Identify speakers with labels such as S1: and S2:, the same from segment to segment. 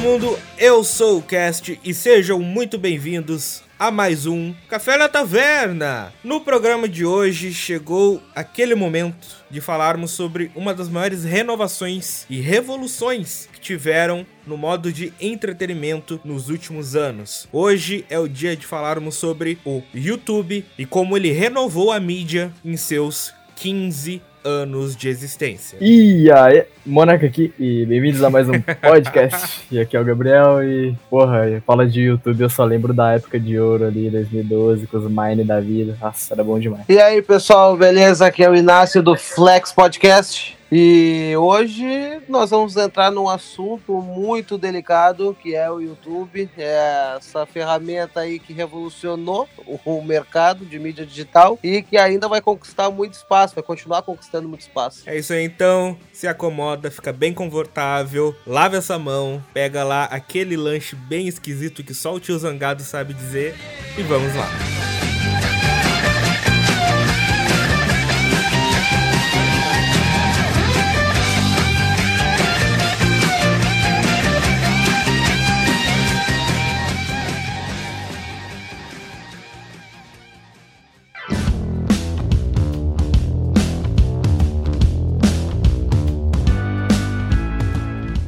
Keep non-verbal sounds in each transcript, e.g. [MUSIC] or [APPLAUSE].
S1: todo mundo, eu sou o Cast e sejam muito bem-vindos a mais um Café na Taverna. No programa de hoje chegou aquele momento de falarmos sobre uma das maiores renovações e revoluções que tiveram no modo de entretenimento nos últimos anos. Hoje é o dia de falarmos sobre o YouTube e como ele renovou a mídia em seus 15 anos de existência.
S2: E aí, Monarca aqui, e bem-vindos a mais um [LAUGHS] podcast. e aqui é o Gabriel, e porra, fala de YouTube, eu só lembro da época de ouro ali, 2012, com os Mine da vida. Nossa, era bom demais.
S3: E aí, pessoal, beleza? Aqui é o Inácio do Flex Podcast. E hoje nós vamos entrar num assunto muito delicado que é o YouTube, é essa ferramenta aí que revolucionou o mercado de mídia digital e que ainda vai conquistar muito espaço, vai continuar conquistando muito espaço.
S1: É isso aí então, se acomoda, fica bem confortável, lava essa mão, pega lá aquele lanche bem esquisito que só o tio Zangado sabe dizer e vamos lá.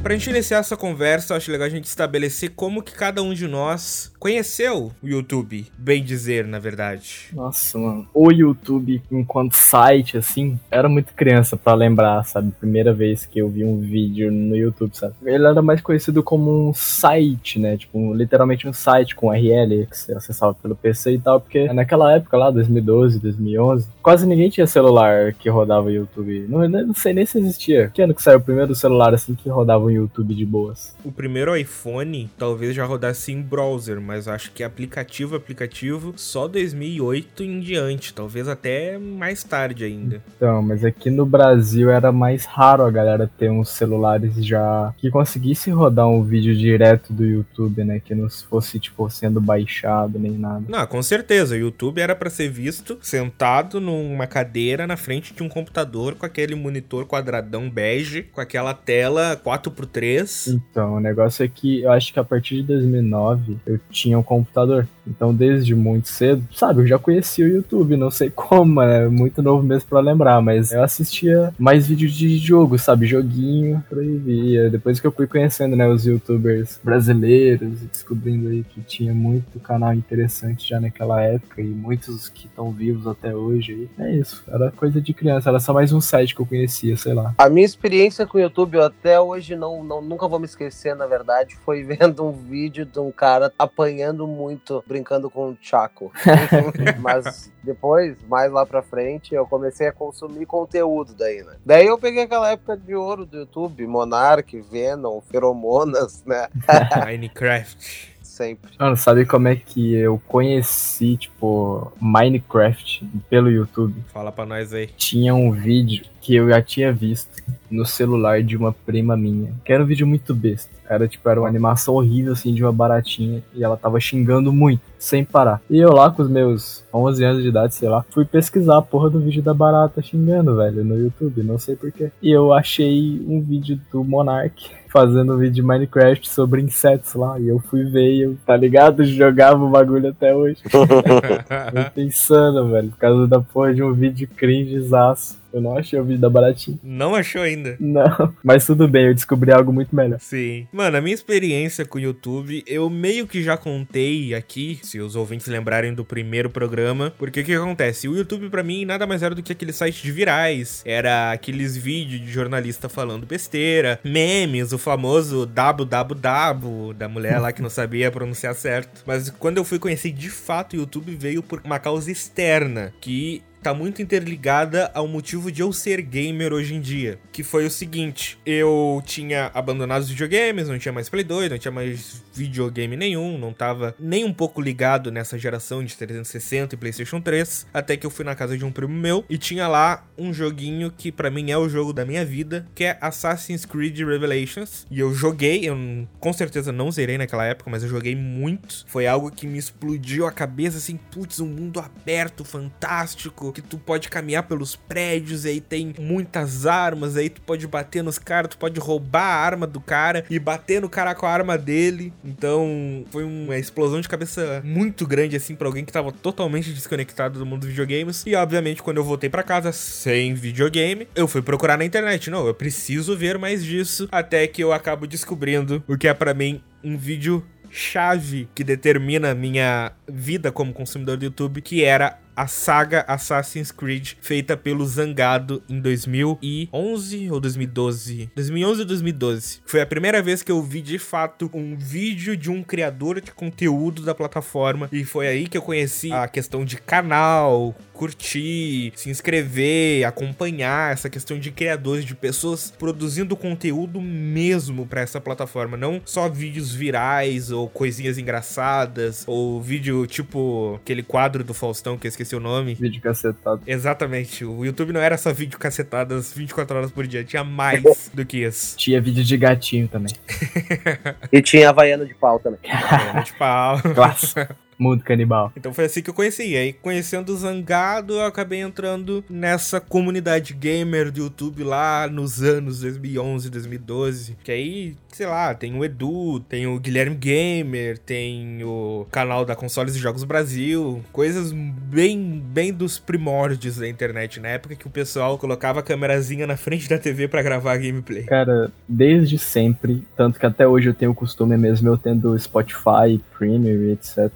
S1: Pra gente iniciar essa conversa, acho legal a gente estabelecer como que cada um de nós conheceu o YouTube, bem dizer, na verdade.
S2: Nossa, mano. O YouTube, enquanto site, assim, era muito criança para lembrar, sabe? Primeira vez que eu vi um vídeo no YouTube, sabe? Ele era mais conhecido como um site, né? Tipo, literalmente um site com URL que você acessava pelo PC e tal, porque naquela época lá, 2012, 2011, quase ninguém tinha celular que rodava o YouTube. Não, não sei nem se existia. Que ano que saiu o primeiro celular, assim, que rodava o YouTube de boas.
S1: O primeiro iPhone talvez já rodasse em browser, mas acho que aplicativo aplicativo só 2008 em diante, talvez até mais tarde ainda.
S2: Então, mas aqui no Brasil era mais raro a galera ter uns celulares já que conseguisse rodar um vídeo direto do YouTube, né, que não fosse tipo sendo baixado nem nada.
S1: Não, com certeza, o YouTube era para ser visto sentado numa cadeira na frente de um computador com aquele monitor quadradão bege, com aquela tela 4 por 3.
S2: Então, o negócio é que eu acho que a partir de 2009 eu tinha um computador. Então, desde muito cedo, sabe, eu já conhecia o YouTube, não sei [LAUGHS] como, é muito novo mesmo para lembrar, mas eu assistia mais vídeos de jogo, sabe, joguinho, via. Depois que eu fui conhecendo, né, os youtubers brasileiros, descobrindo aí que tinha muito canal interessante já naquela época e muitos que estão vivos até hoje aí. É isso, era coisa de criança, era só mais um site que eu conhecia, sei lá.
S3: A minha experiência com o YouTube, eu até hoje não, não nunca vou me esquecer, na verdade, foi [LAUGHS] vendo um vídeo de um cara apanhando muito brincando com o Chaco. [LAUGHS] Mas depois, mais lá pra frente, eu comecei a consumir conteúdo daí, né? Daí eu peguei aquela época de ouro do YouTube, Monark, Venom, Feromonas, né? [LAUGHS]
S1: Minecraft
S3: sempre.
S2: Mano, sabe como é que eu conheci, tipo, Minecraft pelo YouTube?
S1: Fala pra nós aí.
S2: Tinha um vídeo que eu já tinha visto no celular de uma prima minha, que era um vídeo muito besta. Era tipo, era uma animação horrível assim de uma baratinha e ela tava xingando muito, sem parar. E eu lá com os meus 11 anos de idade, sei lá, fui pesquisar a porra do vídeo da barata xingando, velho, no YouTube, não sei porquê. E eu achei um vídeo do Monark [LAUGHS] fazendo um vídeo de Minecraft sobre insetos lá. E eu fui ver e eu, tá ligado? [LAUGHS] Jogava o bagulho até hoje. [LAUGHS] eu pensando, velho, por causa da porra de um vídeo cringezaço. Eu não achei o vídeo da baratinha.
S1: Não achou ainda?
S2: Não. Mas tudo bem, eu descobri algo muito melhor.
S1: Sim. Mano, a minha experiência com o YouTube, eu meio que já contei aqui, se os ouvintes lembrarem do primeiro programa. Porque o que acontece? O YouTube, para mim, nada mais era do que aquele site de virais. Era aqueles vídeos de jornalista falando besteira, memes, o famoso www da mulher lá que não sabia pronunciar certo. Mas quando eu fui conhecer de fato o YouTube, veio por uma causa externa, que tá muito interligada ao motivo de eu ser gamer hoje em dia. Que foi o seguinte: eu tinha abandonado os videogames, não tinha mais Play 2, não tinha mais videogame nenhum, não tava nem um pouco ligado nessa geração de 360 e PlayStation 3. Até que eu fui na casa de um primo meu e tinha lá um joguinho que para mim é o jogo da minha vida, que é Assassin's Creed Revelations. E eu joguei, eu com certeza não zerei naquela época, mas eu joguei muito. Foi algo que me explodiu a cabeça assim, putz, um mundo aberto, fantástico que tu pode caminhar pelos prédios, e aí tem muitas armas, aí tu pode bater nos caras, tu pode roubar a arma do cara e bater no cara com a arma dele. Então, foi uma explosão de cabeça muito grande, assim, pra alguém que tava totalmente desconectado do mundo dos videogames. E, obviamente, quando eu voltei para casa sem videogame, eu fui procurar na internet. Não, eu preciso ver mais disso, até que eu acabo descobrindo o que é para mim um vídeo chave que determina minha vida como consumidor do YouTube, que era a saga Assassin's Creed feita pelo Zangado em 2011 ou 2012? 2011 ou 2012. Foi a primeira vez que eu vi de fato um vídeo de um criador de conteúdo da plataforma e foi aí que eu conheci a questão de canal, curtir, se inscrever, acompanhar essa questão de criadores, de pessoas produzindo conteúdo mesmo para essa plataforma, não só vídeos virais ou coisinhas engraçadas ou vídeo tipo aquele quadro do Faustão que eu esqueci o nome.
S2: Vídeo cacetado.
S1: Exatamente. O YouTube não era só vídeo cacetadas 24 horas por dia, tinha mais [LAUGHS] do que isso.
S2: Tinha vídeo de gatinho também. [LAUGHS]
S3: e tinha Havaiano de pau também.
S1: Havaiano de pau. [LAUGHS]
S2: Clássico. Mundo canibal.
S1: Então foi assim que eu conheci. Aí, conhecendo o Zangado, eu acabei entrando nessa comunidade gamer do YouTube lá nos anos 2011, 2012. Que aí, sei lá, tem o Edu, tem o Guilherme Gamer, tem o canal da Consoles e Jogos Brasil. Coisas bem, bem dos primórdios da internet. Na época que o pessoal colocava a câmerazinha na frente da TV para gravar gameplay.
S2: Cara, desde sempre. Tanto que até hoje eu tenho o costume mesmo, eu tendo Spotify, Premium, etc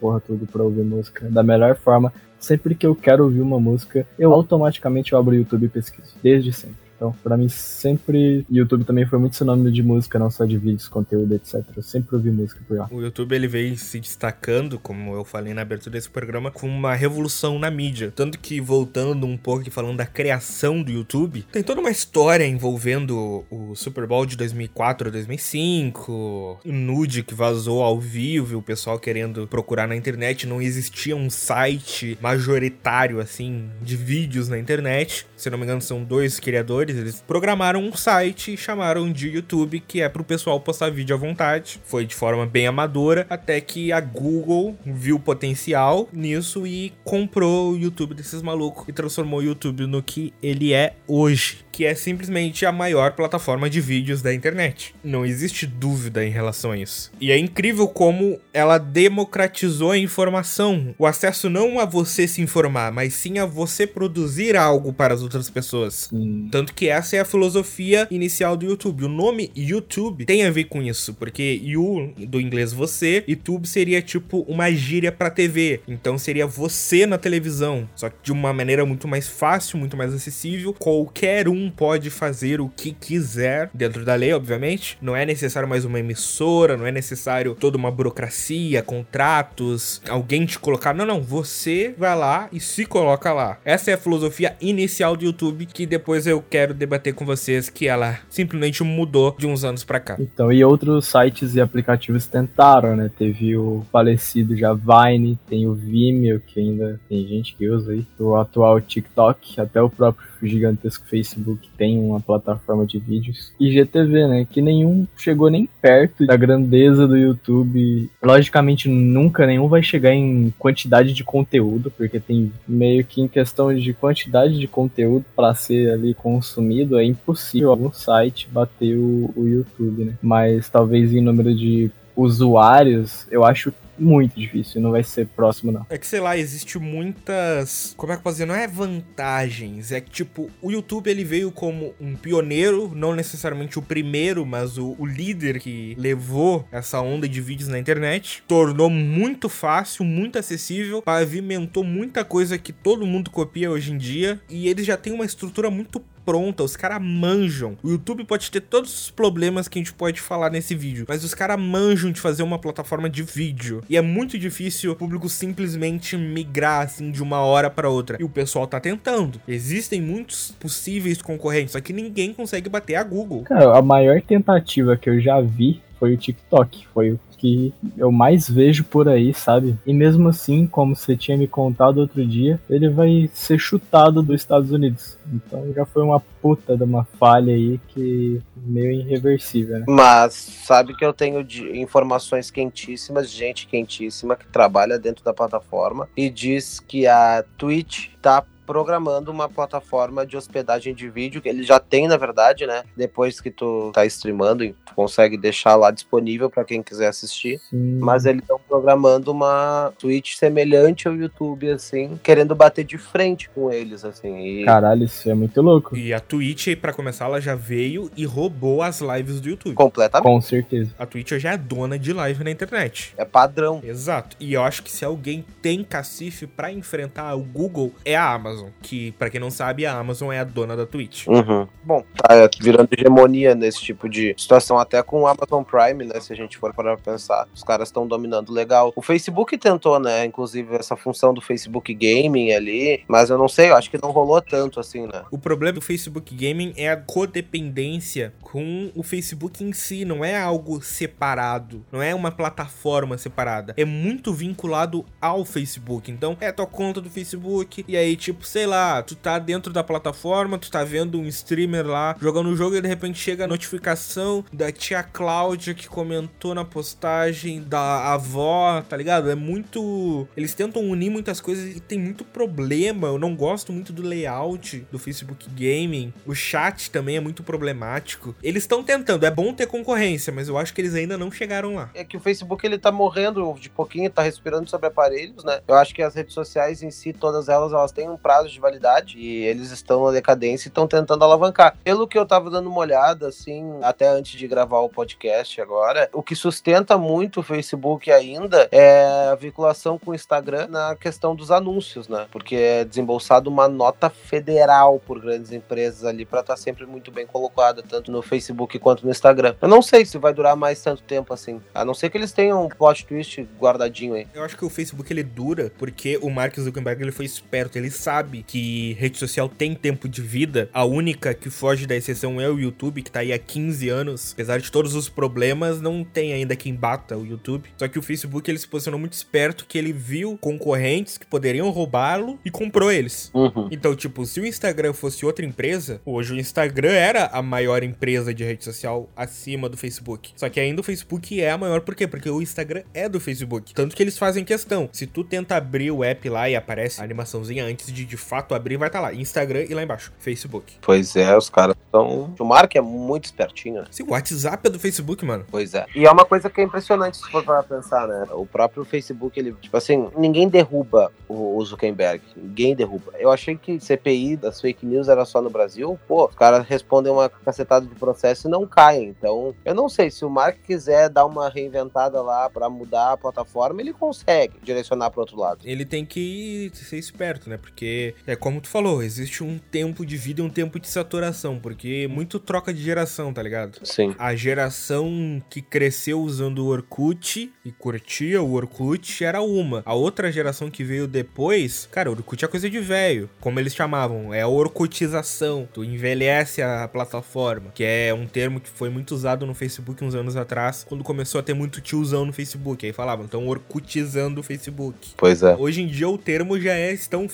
S2: porra tudo pra ouvir música da melhor forma. Sempre que eu quero ouvir uma música, eu automaticamente abro o YouTube e pesquiso. Desde sempre. Então, para mim, sempre. YouTube também foi muito sinônimo de música, não só de vídeos, conteúdo, etc. Eu sempre ouvi música por lá.
S1: O YouTube ele veio se destacando, como eu falei na abertura desse programa, com uma revolução na mídia. Tanto que, voltando um pouco e falando da criação do YouTube, tem toda uma história envolvendo o Super Bowl de 2004 2005, o nude que vazou ao vivo, o pessoal querendo procurar na internet. Não existia um site majoritário, assim, de vídeos na internet. Se não me engano, são dois criadores eles programaram um site e chamaram de YouTube, que é pro pessoal postar vídeo à vontade. Foi de forma bem amadora, até que a Google viu potencial nisso e comprou o YouTube desses malucos e transformou o YouTube no que ele é hoje, que é simplesmente a maior plataforma de vídeos da internet. Não existe dúvida em relação a isso. E é incrível como ela democratizou a informação, o acesso não a você se informar, mas sim a você produzir algo para as outras pessoas. Hum. Tanto que essa é a filosofia inicial do YouTube. O nome YouTube tem a ver com isso, porque you do inglês você e tube seria tipo uma gíria para TV. Então seria você na televisão, só que de uma maneira muito mais fácil, muito mais acessível. Qualquer um pode fazer o que quiser dentro da lei, obviamente. Não é necessário mais uma emissora, não é necessário toda uma burocracia, contratos, alguém te colocar. Não, não, você vai lá e se coloca lá. Essa é a filosofia inicial do YouTube que depois eu quero quero debater com vocês que ela simplesmente mudou de uns anos para cá.
S2: Então, e outros sites e aplicativos tentaram, né? Teve o falecido já Vine, tem o Vimeo, que ainda tem gente que usa aí, o atual TikTok, até o próprio gigantesco Facebook tem uma plataforma de vídeos. E GTV, né? Que nenhum chegou nem perto da grandeza do YouTube. Logicamente, nunca nenhum vai chegar em quantidade de conteúdo, porque tem meio que em questão de quantidade de conteúdo para ser ali consumido, é impossível algum site bater o, o YouTube, né? Mas talvez em número de usuários, eu acho muito difícil, não vai ser próximo, não.
S1: É que, sei lá, existe muitas. Como é que eu posso dizer? Não é vantagens. É que, tipo, o YouTube ele veio como um pioneiro, não necessariamente o primeiro, mas o, o líder que levou essa onda de vídeos na internet. Tornou muito fácil, muito acessível, pavimentou muita coisa que todo mundo copia hoje em dia. E ele já tem uma estrutura muito pronta, os caras manjam. O YouTube pode ter todos os problemas que a gente pode falar nesse vídeo, mas os caras manjam de fazer uma plataforma de vídeo. E é muito difícil o público simplesmente migrar assim de uma hora para outra. E o pessoal tá tentando. Existem muitos possíveis concorrentes, só que ninguém consegue bater a Google.
S2: Cara, a maior tentativa que eu já vi foi o TikTok. Foi o que eu mais vejo por aí, sabe? E mesmo assim, como você tinha me contado outro dia, ele vai ser chutado dos Estados Unidos. Então já foi uma puta de uma falha aí que meio irreversível, né?
S3: Mas sabe que eu tenho informações quentíssimas, gente quentíssima que trabalha dentro da plataforma e diz que a Twitch tá programando uma plataforma de hospedagem de vídeo, que ele já tem, na verdade, né? Depois que tu tá streamando, tu consegue deixar lá disponível para quem quiser assistir.
S2: Sim.
S3: Mas eles estão programando uma Twitch semelhante ao YouTube, assim, querendo bater de frente com eles, assim. E
S2: Caralho, isso é muito louco.
S1: E a Twitch, pra começar, ela já veio e roubou as lives do YouTube.
S3: completamente
S2: Com certeza.
S1: A Twitch já é dona de live na internet.
S3: é padrão.
S1: Exato. E eu acho que se alguém tem cacife pra enfrentar o Google, é a Amazon. Que, pra quem não sabe, a Amazon é a dona da Twitch.
S3: Uhum. Bom, tá virando hegemonia nesse tipo de situação, até com o Amazon Prime, né? Se a gente for para pensar, os caras estão dominando legal. O Facebook tentou, né? Inclusive, essa função do Facebook Gaming ali, mas eu não sei, eu acho que não rolou tanto assim, né?
S1: O problema do Facebook Gaming é a codependência com o Facebook em si, não é algo separado, não é uma plataforma separada, é muito vinculado ao Facebook. Então, é tua conta do Facebook, e aí, tipo, sei lá, tu tá dentro da plataforma, tu tá vendo um streamer lá jogando o jogo e de repente chega a notificação da tia Cláudia que comentou na postagem da avó, tá ligado? É muito. Eles tentam unir muitas coisas e tem muito problema. Eu não gosto muito do layout do Facebook Gaming. O chat também é muito problemático. Eles estão tentando, é bom ter concorrência, mas eu acho que eles ainda não chegaram lá.
S3: É que o Facebook ele tá morrendo de pouquinho, tá respirando sobre aparelhos, né? Eu acho que as redes sociais em si, todas elas, elas têm um prazo de validade e eles estão na decadência e estão tentando alavancar. Pelo que eu tava dando uma olhada, assim, até antes de gravar o podcast agora, o que sustenta muito o Facebook ainda é a vinculação com o Instagram na questão dos anúncios, né? Porque é desembolsado uma nota federal por grandes empresas ali para estar sempre muito bem colocada, tanto no Facebook quanto no Instagram. Eu não sei se vai durar mais tanto tempo assim, a não ser que eles tenham um plot twist guardadinho aí.
S1: Eu acho que o Facebook ele dura porque o Mark Zuckerberg ele foi esperto, ele sabe que rede social tem tempo de vida. A única que foge da exceção é o YouTube, que tá aí há 15 anos. Apesar de todos os problemas, não tem ainda quem bata o YouTube. Só que o Facebook ele se posicionou muito esperto que ele viu concorrentes que poderiam roubá-lo e comprou eles.
S3: Uhum.
S1: Então, tipo, se o Instagram fosse outra empresa, hoje o Instagram era a maior empresa de rede social acima do Facebook. Só que ainda o Facebook é a maior, por quê? Porque o Instagram é do Facebook. Tanto que eles fazem questão. Se tu tenta abrir o app lá e aparece a animaçãozinha antes de de fato abrir, vai estar lá. Instagram e lá embaixo, Facebook.
S3: Pois é, os caras estão. O Mark é muito espertinho, né?
S1: Se o WhatsApp é do Facebook, mano.
S3: Pois é. E é uma coisa que é impressionante se for para pensar, né? O próprio Facebook, ele, tipo assim, ninguém derruba o o Zuckerberg. Ninguém derruba. Eu achei que CPI das fake news era só no Brasil. Pô, os caras respondem uma cacetada de processo e não caem. Então, eu não sei. Se o Mark quiser dar uma reinventada lá para mudar a plataforma, ele consegue direcionar para outro lado.
S1: Ele tem que ser esperto, né? Porque, é como tu falou, existe um tempo de vida e um tempo de saturação. Porque muito troca de geração, tá ligado?
S3: Sim.
S1: A geração que cresceu usando o Orkut e curtia o Orkut era uma. A outra geração que veio depois, cara, o Orkut é coisa de velho. Como eles chamavam, é a orkutização. Tu envelhece a plataforma, que é um termo que foi muito usado no Facebook uns anos atrás, quando começou a ter muito tiozão no Facebook. Aí falavam, então orkutizando o Facebook.
S3: Pois é.
S1: Hoje em dia o termo já é estão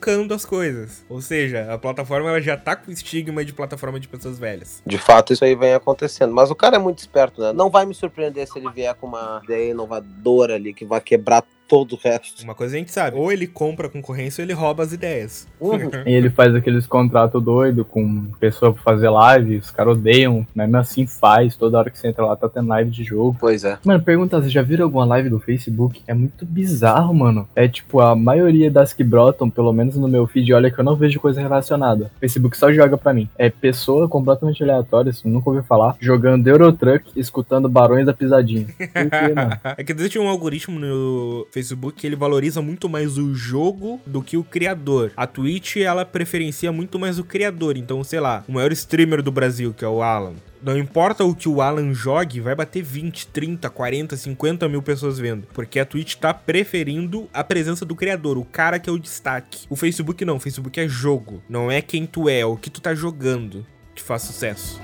S1: facebookando as coisas. Ou seja, a plataforma ela já tá com estigma de plataforma de pessoas velhas.
S3: De fato, isso aí vem acontecendo. Mas o cara é muito esperto, né? Não vai me surpreender se ele vier com uma ideia inovadora ali que vai quebrar todo o resto.
S1: Uma coisa a gente sabe, ou ele compra a concorrência ou ele rouba as ideias. [LAUGHS]
S2: E ele faz aqueles contratos doidos com pessoa pra fazer live, os caras odeiam, mesmo assim faz, toda hora que você entra lá tá tendo live de jogo.
S3: Pois é.
S2: Mano, pergunta, vocês já viram alguma live do Facebook? É muito bizarro, mano. É tipo, a maioria das que brotam, pelo menos no meu feed, olha que eu não vejo coisa relacionada. O Facebook só joga pra mim. É pessoa completamente aleatória, isso eu nunca ouvi falar, jogando Eurotruck, escutando Barões da Pisadinha. Por quê, mano? [LAUGHS]
S1: É que existe um algoritmo no Facebook que ele valoriza muito mais o jogo do que o criador. A Twitch, ela preferencia muito mais o criador. Então, sei lá, o maior streamer do Brasil, que é o Alan. Não importa o que o Alan jogue, vai bater 20, 30, 40, 50 mil pessoas vendo. Porque a Twitch tá preferindo a presença do criador, o cara que é o destaque. O Facebook não, o Facebook é jogo. Não é quem tu é, é o que tu tá jogando que faz sucesso.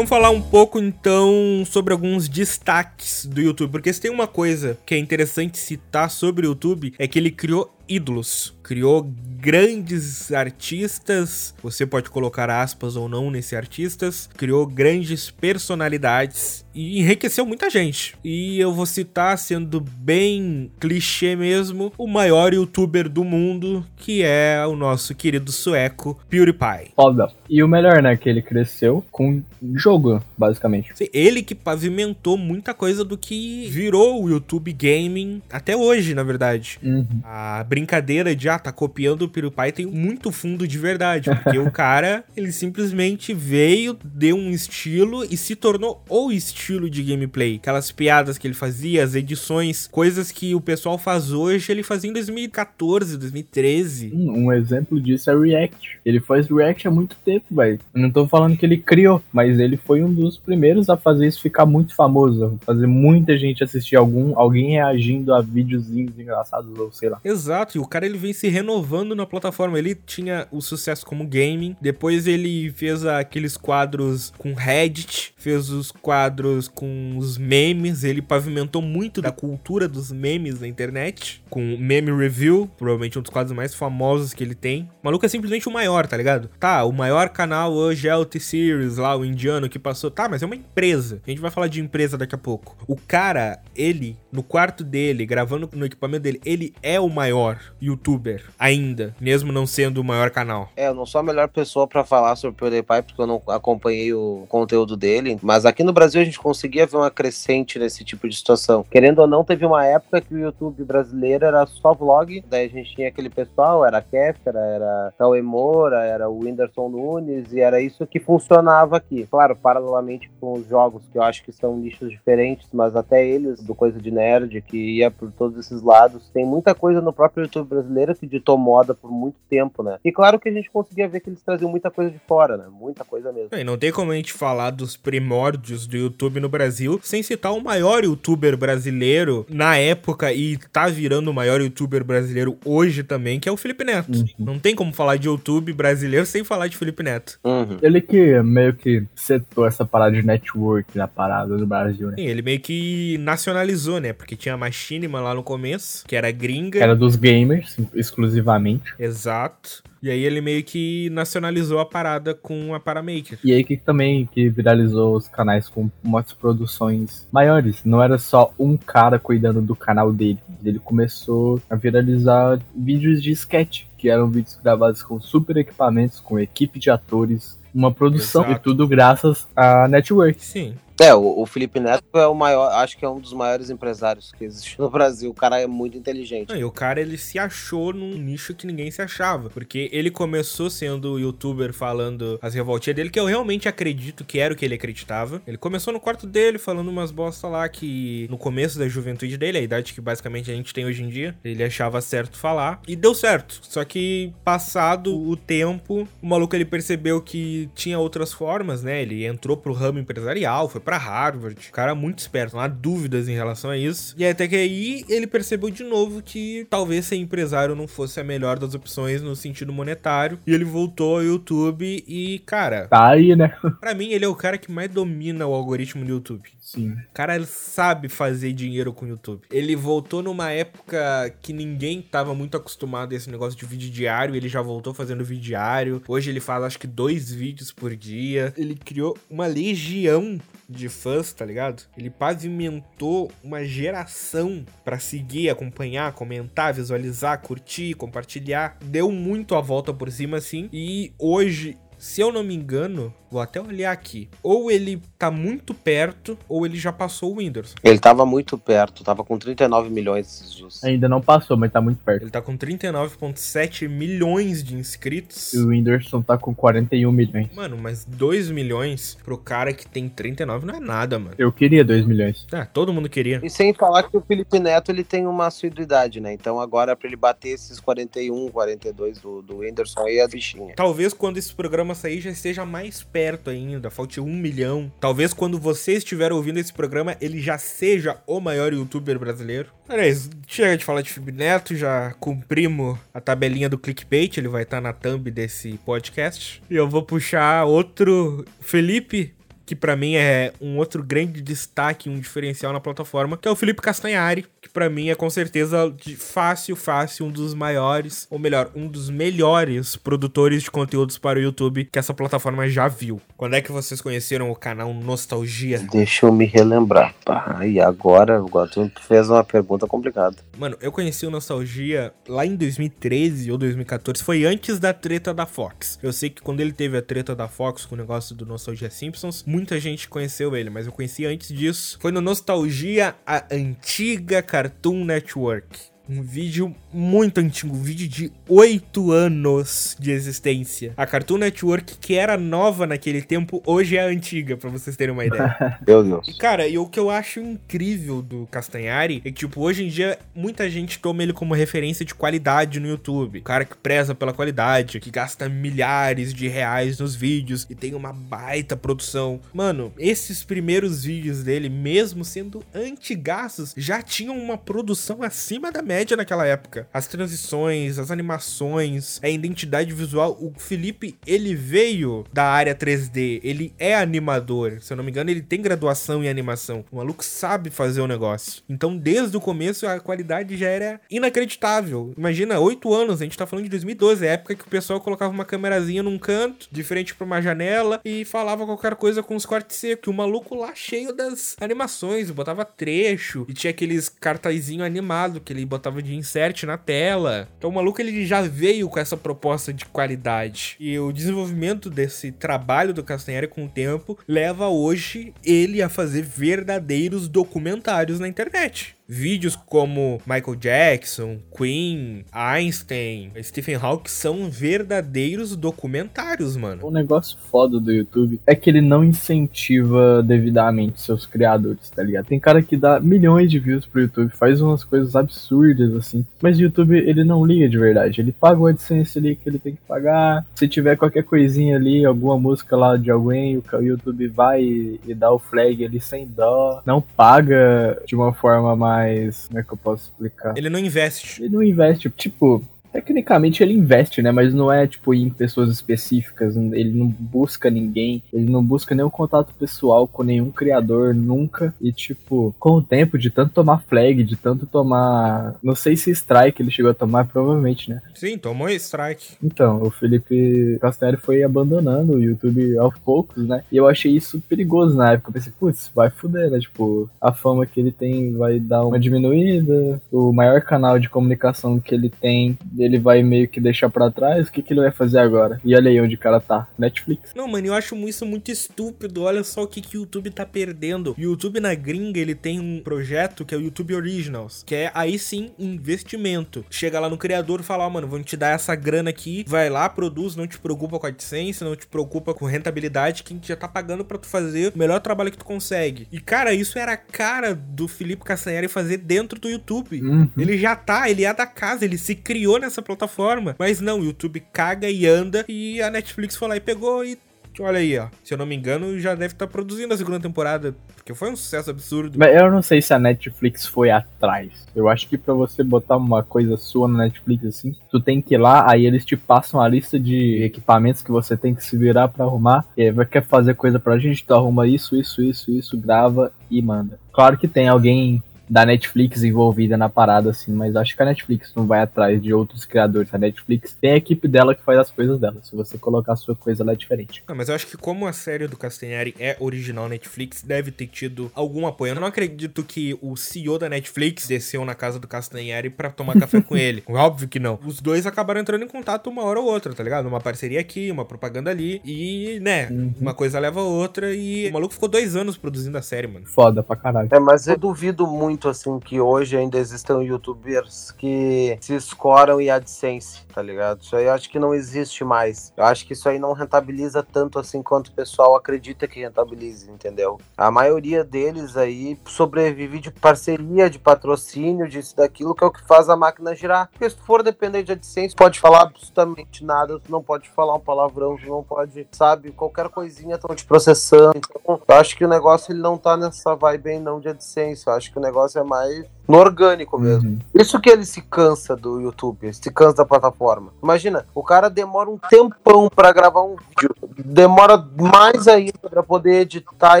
S1: Vamos falar um pouco então sobre alguns destaques do YouTube, porque se tem uma coisa que é interessante citar sobre o YouTube é que ele criou ídolos, criou grandes artistas, você pode colocar aspas ou não nesse artistas, criou grandes personalidades e enriqueceu muita gente. E eu vou citar, sendo bem clichê mesmo, o maior youtuber do mundo, que é o nosso querido sueco PewDiePie.
S2: Foda. E o melhor, né, que ele cresceu com jogo, basicamente.
S1: Ele que pavimentou muita coisa do que virou o YouTube Gaming até hoje, na verdade.
S2: Uhum.
S1: A brincadeira de, ah, tá copiando o PewDiePie tem muito fundo de verdade, porque o cara, [LAUGHS] ele simplesmente veio, deu um estilo e se tornou o estilo de gameplay. Aquelas piadas que ele fazia, as edições, coisas que o pessoal faz hoje, ele fazia em 2014, 2013.
S2: Um exemplo disso é o React. Ele faz React há muito tempo, velho. Eu não tô falando que ele criou, mas ele foi um dos primeiros a fazer isso ficar muito famoso, fazer muita gente assistir algum, alguém reagindo a videozinhos engraçados ou sei lá.
S1: Exato, e o cara ele vem se renovando na plataforma. Ele tinha o sucesso como gaming, depois ele fez aqueles quadros com Reddit, fez os quadros com os memes, ele pavimentou muito da cultura dos memes na internet, com meme review, provavelmente um dos quadros mais famosos que ele tem. O maluco é simplesmente o maior, tá ligado? Tá, o maior canal hoje é o T-Series, lá, o indiano que passou. Tá, mas é uma empresa. A gente vai falar de empresa daqui a pouco. O cara, ele, no quarto dele, gravando no equipamento dele, ele é o maior youtuber ainda, mesmo não sendo o maior canal.
S3: É, eu não sou a melhor pessoa para falar sobre o PewDiePie, porque eu não acompanhei o conteúdo dele, mas aqui no Brasil a gente conseguia ver uma crescente nesse tipo de situação. Querendo ou não, teve uma época que o YouTube brasileiro era só vlog, daí a gente tinha aquele pessoal, era Kéfera, era Cauê Moura, era o Whindersson Nunes, e era isso que funcionava aqui. Claro, paralelamente com os jogos, que eu acho que são nichos diferentes, mas até eles, do Coisa de Nerd, que ia por todos esses lados, tem muita coisa no próprio YouTube brasileiro que ditou moda por muito tempo, né? E claro que a gente conseguia ver que eles traziam muita coisa de fora, né? Muita coisa mesmo.
S1: E não tem como a gente falar dos primórdios do YouTube no Brasil sem citar o maior youtuber brasileiro na época e tá virando o maior youtuber brasileiro hoje também, que é o Felipe Neto. Uhum. Não tem como falar de YouTube brasileiro sem falar de Felipe Neto.
S2: Uhum. Ele que meio que setou essa parada de network na parada do Brasil, né?
S1: Sim, ele meio que nacionalizou, né? Porque tinha a Machinima lá no começo, que era gringa.
S2: Era dos gamers, exclusivamente.
S1: Exato. E aí ele meio que nacionalizou a parada com a Paramaker.
S2: E aí que também que viralizou os canais com umas produções maiores. Não era só um cara cuidando do canal dele. Ele começou a viralizar vídeos de sketch, que eram vídeos gravados com super equipamentos, com equipe de atores, uma produção Exato. e tudo graças à network.
S1: Sim.
S3: É, o, o, Felipe Neto é o maior, acho que é um dos maiores empresários que existe no Brasil. O cara é muito inteligente.
S1: e o cara ele se achou num nicho que ninguém se achava, porque ele começou sendo youtuber falando as revoltinhas dele, que eu realmente acredito que era o que ele acreditava. Ele começou no quarto dele falando umas bosta lá que no começo da juventude dele, a idade que basicamente a gente tem hoje em dia, ele achava certo falar e deu certo. Só que passado o tempo, o maluco ele percebeu que tinha outras formas, né? Ele entrou pro ramo empresarial, foi pra para Harvard. Cara é muito esperto, não há dúvidas em relação a isso. E até que aí ele percebeu de novo que talvez ser empresário não fosse a melhor das opções no sentido monetário. E ele voltou ao YouTube e, cara.
S2: Tá aí, né? [LAUGHS]
S1: pra mim, ele é o cara que mais domina o algoritmo do YouTube.
S2: Sim.
S1: O cara ele sabe fazer dinheiro com o YouTube. Ele voltou numa época que ninguém tava muito acostumado a esse negócio de vídeo diário. Ele já voltou fazendo vídeo diário. Hoje ele faz acho que dois vídeos por dia. Ele criou uma legião de fãs, tá ligado? Ele pavimentou uma geração para seguir, acompanhar, comentar, visualizar, curtir, compartilhar. Deu muito a volta por cima assim. E hoje se eu não me engano, vou até olhar aqui. Ou ele tá muito perto, ou ele já passou o Whindersson.
S3: Ele tava muito perto, tava com 39 milhões esses dias.
S2: Ainda não passou, mas tá muito perto.
S1: Ele tá com 39,7 milhões de inscritos.
S2: E o Whindersson tá com 41 milhões.
S1: Mano, mas 2 milhões pro cara que tem 39 não é nada, mano.
S2: Eu queria 2 milhões.
S1: Ah, todo mundo queria.
S3: E sem falar que o Felipe Neto ele tem uma assiduidade, né? Então agora pra ele bater esses 41, 42 do, do Whindersson aí é a bichinha.
S1: Talvez quando esse programa sair já esteja mais perto ainda, falte um milhão. Talvez quando você estiver ouvindo esse programa, ele já seja o maior youtuber brasileiro. Aliás, chega de falar de Felipe Neto, já cumprimos a tabelinha do clickbait, ele vai estar na thumb desse podcast. E eu vou puxar outro Felipe que para mim é um outro grande destaque, um diferencial na plataforma, que é o Felipe Castanhari, que para mim é com certeza de fácil, fácil um dos maiores, ou melhor, um dos melhores produtores de conteúdos para o YouTube que essa plataforma já viu. Quando é que vocês conheceram o canal Nostalgia?
S3: Deixa eu me relembrar. Pá, e agora, agora tu fez uma pergunta complicada.
S1: Mano, eu conheci o Nostalgia lá em 2013 ou 2014, foi antes da treta da Fox. Eu sei que quando ele teve a treta da Fox com o negócio do Nostalgia Simpsons, muita gente conheceu ele, mas eu conheci antes disso. Foi no Nostalgia, a antiga Cartoon Network. Um vídeo muito antigo, um vídeo de 8 anos de existência. A Cartoon Network, que era nova naquele tempo, hoje é antiga, para vocês terem uma ideia. [LAUGHS]
S3: Meu Deus.
S1: Cara, e o que eu acho incrível do Castanhari é que, tipo, hoje em dia, muita gente toma ele como referência de qualidade no YouTube. O cara que preza pela qualidade, que gasta milhares de reais nos vídeos e tem uma baita produção. Mano, esses primeiros vídeos dele, mesmo sendo antigaços, já tinham uma produção acima da média naquela época. As transições, as animações, a identidade visual. O Felipe, ele veio da área 3D, ele é animador. Se eu não me engano, ele tem graduação em animação. O maluco sabe fazer o negócio. Então, desde o começo, a qualidade já era inacreditável. Imagina, oito anos, a gente tá falando de 2012, a época que o pessoal colocava uma câmerazinha num canto, de frente pra uma janela, e falava qualquer coisa com os cortes secos. O maluco lá cheio das animações, botava trecho, e tinha aqueles cartazinho animado que ele botava de insert na tela. Então o maluco ele já veio com essa proposta de qualidade. E o desenvolvimento desse trabalho do Castanheira com o tempo leva hoje ele a fazer verdadeiros documentários na internet. Vídeos como Michael Jackson, Queen, Einstein, Stephen Hawking são verdadeiros documentários, mano.
S2: O negócio foda do YouTube é que ele não incentiva devidamente seus criadores, tá ligado? Tem cara que dá milhões de views pro YouTube, faz umas coisas absurdas assim, mas o YouTube ele não liga de verdade. Ele paga o AdSense ali que ele tem que pagar. Se tiver qualquer coisinha ali, alguma música lá de alguém, o YouTube vai e, dá o flag ali sem dó. Não paga de uma forma mais mais. Como é que eu posso explicar?
S1: Ele não investe.
S2: Ele não investe. Tipo, Tecnicamente ele investe, né? Mas não é tipo em pessoas específicas. Ele não busca ninguém. Ele não busca nenhum contato pessoal com nenhum criador nunca. E tipo, com o tempo de tanto tomar flag, de tanto tomar. Não sei se strike ele chegou a tomar, provavelmente, né?
S1: Sim, tomou strike.
S2: Então, o Felipe Castelli foi abandonando o YouTube aos poucos, né? E eu achei isso perigoso na época. Eu pensei, putz, vai fuder, né? Tipo, a fama que ele tem vai dar uma diminuída. O maior canal de comunicação que ele tem ele vai meio que deixar para trás, o que, que ele vai fazer agora? E olha aí onde o cara tá, Netflix.
S1: Não, mano, eu acho isso muito estúpido. Olha só o que, que o YouTube tá perdendo. O YouTube na gringa, ele tem um projeto que é o YouTube Originals, que é aí sim investimento. Chega lá no criador e fala, ó, oh, mano, vou te dar essa grana aqui, vai lá, produz, não te preocupa com a AdSense, não te preocupa com rentabilidade, que a gente já tá pagando para tu fazer o melhor trabalho que tu consegue. E, cara, isso era a cara do Felipe Castanheira fazer dentro do YouTube. Uhum. Ele já tá, ele é da casa, ele se criou nessa nessa plataforma. Mas não, o YouTube caga e anda e a Netflix foi lá e pegou e olha aí, ó. Se eu não me engano, já deve estar tá produzindo a segunda temporada, porque foi um sucesso absurdo.
S2: Mas eu não sei se a Netflix foi atrás. Eu acho que para você botar uma coisa sua na Netflix assim, tu tem que ir lá, aí eles te passam a lista de equipamentos que você tem que se virar para arrumar. E aí, vai quer fazer coisa pra gente, tu arruma isso, isso, isso, isso, grava e manda. Claro que tem alguém da Netflix envolvida na parada, assim, mas acho que a Netflix não vai atrás de outros criadores. A Netflix tem a equipe dela que faz as coisas dela. Se você colocar a sua coisa lá é diferente.
S1: Não, mas eu acho que como a série do Castanhari é original Netflix, deve ter tido algum apoio. Eu não acredito que o CEO da Netflix desceu na casa do Castanhari para tomar café com [LAUGHS] ele. Óbvio que não. Os dois acabaram entrando em contato uma hora ou outra, tá ligado? Uma parceria aqui, uma propaganda ali. E, né, uhum. uma coisa leva a outra. E o maluco ficou dois anos produzindo a série, mano.
S2: Foda pra caralho.
S3: É, mas eu duvido muito muito assim que hoje ainda existam youtubers que se escoram em AdSense, tá ligado? Isso aí eu acho que não existe mais. Eu acho que isso aí não rentabiliza tanto assim quanto o pessoal acredita que rentabilize, entendeu? A maioria deles aí sobrevive de parceria, de patrocínio, disso daquilo, que é o que faz a máquina girar. Porque se for depender de AdSense, pode falar absolutamente nada, tu não pode falar um palavrão, tu não pode, sabe, qualquer coisinha estão te processando. Então, eu acho que o negócio ele não tá nessa vibe aí não de AdSense. Eu acho que o negócio negócio é mais no orgânico mesmo. Uhum. Isso que ele se cansa do YouTube, se cansa da plataforma. Imagina, o cara demora um tempão para gravar um vídeo, demora mais ainda para poder editar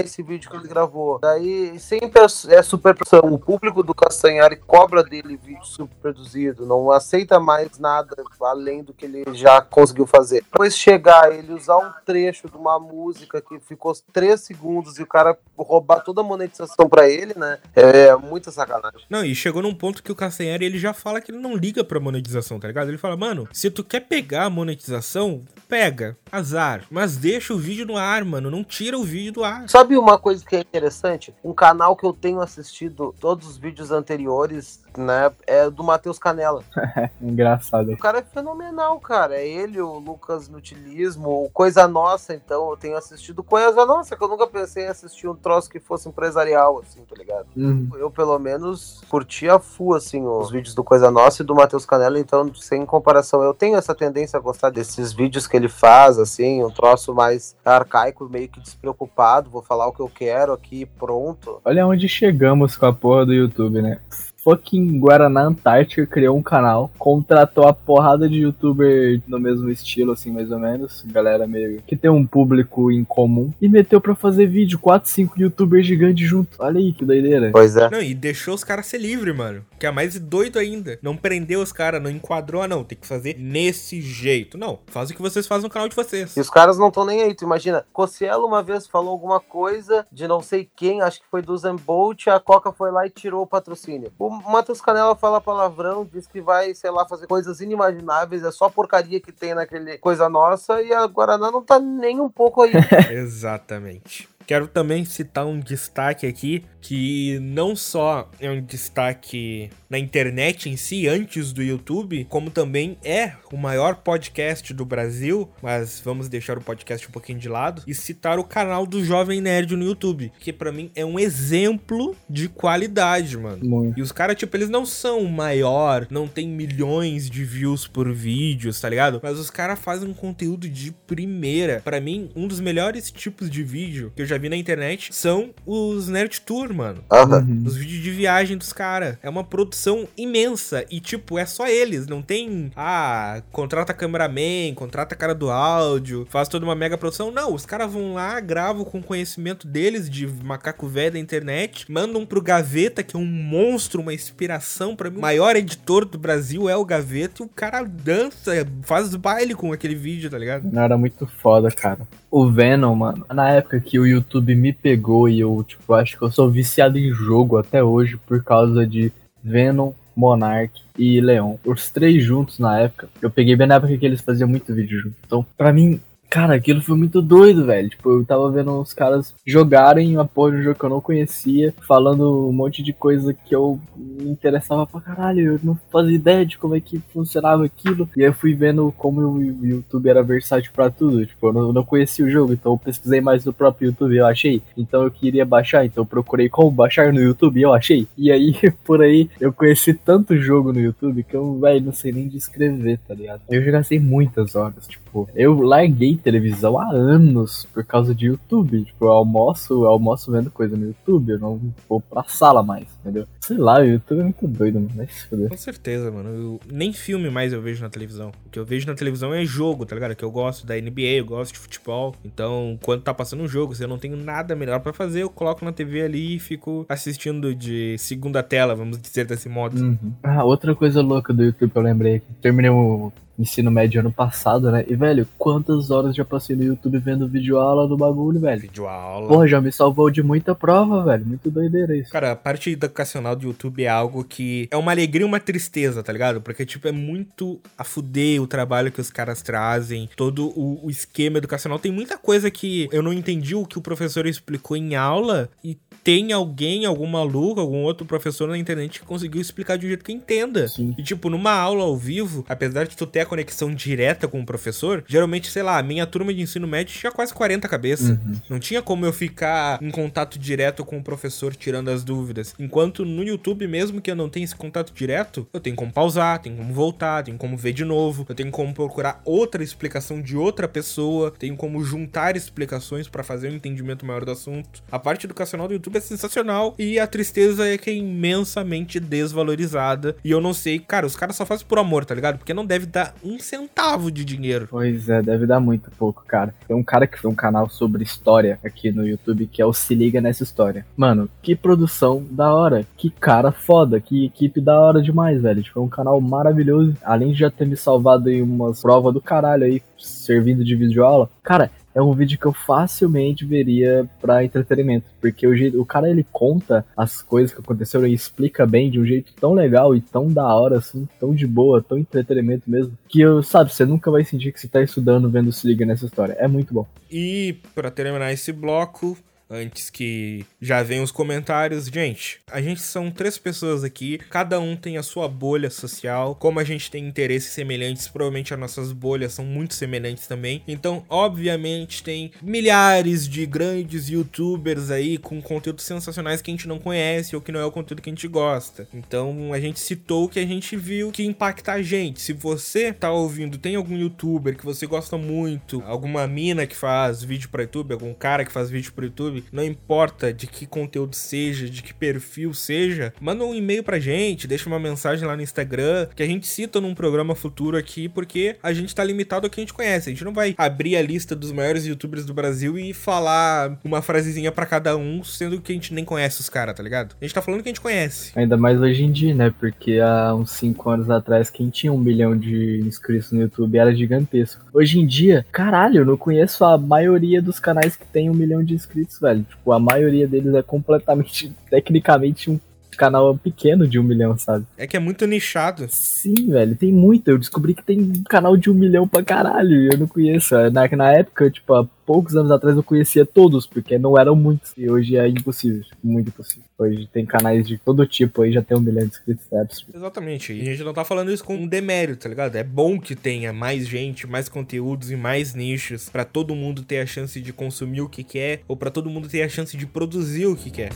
S3: esse vídeo que ele gravou. Daí sempre é super pressão. O público do Castanhari cobra dele vídeo super produzido, não aceita mais nada além do que ele já conseguiu fazer. Depois chegar ele usar um trecho de uma música que ficou 3 segundos e o cara roubar toda a monetização para ele, né? É muita sacanagem.
S1: Não, e chegou num ponto que o Castanheira ele já fala que ele não liga pra monetização, tá ligado? Ele fala, mano, se tu quer pegar a monetização, pega, azar. Mas deixa o vídeo no ar, mano. Não tira o vídeo do ar.
S3: Sabe uma coisa que é interessante? Um canal que eu tenho assistido todos os vídeos anteriores né? É do Matheus Canela. [LAUGHS]
S2: Engraçado.
S3: O cara é fenomenal, cara. É ele, o Lucas Nutilismo, o Coisa Nossa, então. Eu tenho assistido Coisa Nossa, que eu nunca pensei em assistir um troço que fosse empresarial, assim, tá ligado? Uhum. Eu, pelo menos, curti a full, assim, os vídeos do Coisa Nossa e do Matheus Canela, então, sem comparação. Eu tenho essa tendência a gostar desses vídeos que ele faz, assim, um troço mais arcaico, meio que despreocupado. Vou falar o que eu quero aqui, pronto.
S2: Olha onde chegamos com a porra do YouTube, né? Fucking Guaraná Antártica criou um canal, contratou a porrada de youtuber no mesmo estilo, assim, mais ou menos. Galera meio que tem um público em comum. E meteu pra fazer vídeo, 4, 5 youtubers gigantes junto. Olha aí que doideira.
S3: Pois é.
S1: Não, e deixou os caras ser livre, mano. Que é mais doido ainda. Não prendeu os caras, não enquadrou, não. Tem que fazer nesse jeito. Não, faz o que vocês fazem no canal de vocês.
S3: E os caras não estão nem aí. Tu imagina, Cossielo uma vez falou alguma coisa de não sei quem, acho que foi do Zambolt, a Coca foi lá e tirou o patrocínio. O o Matheus Canela fala palavrão, diz que vai, sei lá, fazer coisas inimagináveis, é só porcaria que tem naquele coisa nossa, e a Guaraná não tá nem um pouco aí. [LAUGHS] [LAUGHS]
S1: Exatamente. Quero também citar um destaque aqui que não só é um destaque na internet em si, antes do YouTube, como também é o maior podcast do Brasil, mas vamos deixar o podcast um pouquinho de lado e citar o canal do Jovem Nerd no YouTube, que para mim é um exemplo de qualidade, mano. Muito. E os caras, tipo, eles não são o maior, não tem milhões de views por vídeos, tá ligado? Mas os caras fazem um conteúdo de primeira. Para mim, um dos melhores tipos de vídeo que eu já vi na internet são os Nerd Tour, mano. Uhum. Os vídeos de viagem dos caras. É uma produção imensa. E, tipo, é só eles. Não tem. Ah, contrata cameraman, contrata cara do áudio, faz toda uma mega produção. Não, os caras vão lá, gravam com conhecimento deles de macaco velho da internet, mandam pro Gaveta, que é um monstro, uma inspiração para mim. O maior editor do Brasil é o Gaveta. E o cara dança, faz baile com aquele vídeo, tá ligado?
S2: Não, era muito foda, cara. O Venom, mano, na época que o YouTube me pegou e eu, tipo, acho que eu sou viciado em jogo até hoje por causa de Venom, Monarch e Leon. Os três juntos na época. Eu peguei bem na época que eles faziam muito vídeo junto. Então, pra mim, Cara, aquilo foi muito doido, velho. Tipo, eu tava vendo os caras jogarem uma porra de um jogo que eu não conhecia, falando um monte de coisa que eu me interessava pra caralho. Eu não fazia ideia de como é que funcionava aquilo. E aí eu fui vendo como o YouTube era versátil pra tudo. Tipo, eu não, não conhecia o jogo, então eu pesquisei mais no próprio YouTube eu achei. Então eu queria baixar, então eu procurei como baixar no YouTube eu achei. E aí, [LAUGHS] por aí, eu conheci tanto jogo no YouTube que eu, velho, não sei nem descrever, tá ligado? Eu já gastei muitas horas, tipo, eu larguei televisão há anos por causa de YouTube. Tipo, eu almoço, eu almoço vendo coisa no YouTube, eu não vou pra sala mais, entendeu? Sei lá, o YouTube é muito doido, mano.
S1: Com certeza, mano. Eu, nem filme mais eu vejo na televisão. O que eu vejo na televisão é jogo, tá ligado? Que eu gosto da NBA, eu gosto de futebol. Então, quando tá passando um jogo, se eu não tenho nada melhor para fazer, eu coloco na TV ali e fico assistindo de segunda tela, vamos dizer desse modo.
S2: Uhum. Ah, outra coisa louca do YouTube que eu lembrei. Terminei o ensino médio ano passado, né? E, velho, quantas horas já passei no YouTube vendo videoaula do bagulho, velho?
S1: Videoaula.
S2: Porra, já me salvou de muita prova, velho. Muito doideira isso.
S1: Cara, a parte educacional do YouTube é algo que é uma alegria e uma tristeza, tá ligado? Porque, tipo, é muito a fuder o trabalho que os caras trazem, todo o, o esquema educacional. Tem muita coisa que eu não entendi o que o professor explicou em aula e tem alguém, algum maluco, algum outro professor na internet que conseguiu explicar de um jeito que entenda. Sim. E, tipo, numa aula ao vivo, apesar de tu ter a conexão direta com o professor, geralmente, sei lá, a minha turma de ensino médio tinha quase 40 cabeças. Uhum. Não tinha como eu ficar em contato direto com o professor tirando as dúvidas. Enquanto no YouTube, mesmo que eu não tenha esse contato direto, eu tenho como pausar, tenho como voltar, tenho como ver de novo, eu tenho como procurar outra explicação de outra pessoa, tenho como juntar explicações para fazer um entendimento maior do assunto. A parte educacional do YouTube YouTube é sensacional e a tristeza é que é imensamente desvalorizada. E eu não sei, cara, os caras só fazem por amor, tá ligado? Porque não deve dar um centavo de dinheiro.
S2: Pois é, deve dar muito pouco, cara. Tem um cara que fez um canal sobre história aqui no YouTube que é o Se Liga Nessa História. Mano, que produção da hora. Que cara foda. Que equipe da hora demais, velho. Tipo, é um canal maravilhoso. Além de já ter me salvado em umas provas do caralho aí, servindo de videoaula. Cara, é um vídeo que eu facilmente veria para entretenimento, porque o, jeito, o cara ele conta as coisas que aconteceram e explica bem de um jeito tão legal e tão da hora, assim, tão de boa, tão entretenimento mesmo, que eu, sabe, você nunca vai sentir que você tá estudando vendo Se Liga nessa história. É muito bom.
S1: E para terminar esse bloco, antes que já venham os comentários. Gente, a gente são três pessoas aqui, cada um tem a sua bolha social. Como a gente tem interesses semelhantes, provavelmente as nossas bolhas são muito semelhantes também. Então, obviamente, tem milhares de grandes youtubers aí com conteúdos sensacionais que a gente não conhece ou que não é o conteúdo que a gente gosta. Então, a gente citou o que a gente viu que impacta a gente. Se você tá ouvindo, tem algum youtuber que você gosta muito, alguma mina que faz vídeo para YouTube, algum cara que faz vídeo para YouTube, não importa de que conteúdo seja, de que perfil seja, manda um e-mail pra gente, deixa uma mensagem lá no Instagram, que a gente cita num programa futuro aqui, porque a gente tá limitado ao que a gente conhece. A gente não vai abrir a lista dos maiores youtubers do Brasil e falar uma frasezinha para cada um, sendo que a gente nem conhece os caras, tá ligado? A gente tá falando que a gente conhece.
S2: Ainda mais hoje em dia, né? Porque há uns 5 anos atrás, quem tinha um milhão de inscritos no YouTube era gigantesco. Hoje em dia, caralho, eu não conheço a maioria dos canais que tem um milhão de inscritos, velho velho. Tipo, a maioria deles é completamente, [LAUGHS] tecnicamente, um canal pequeno de um milhão, sabe?
S1: É que é muito nichado.
S2: Sim, velho, tem muito. Eu descobri que tem um canal de um milhão pra caralho e eu não conheço. Na, na época, tipo, há poucos anos atrás eu conhecia todos, porque não eram muitos. E hoje é impossível, tipo, muito impossível. Hoje tem canais de todo tipo aí, já tem um milhão de inscritos. É absurdo.
S1: Exatamente. E a gente não tá falando isso com um demérito, tá ligado? É bom que tenha mais gente, mais conteúdos e mais nichos para todo mundo ter a chance de consumir o que quer ou para todo mundo ter a chance de produzir o que quer.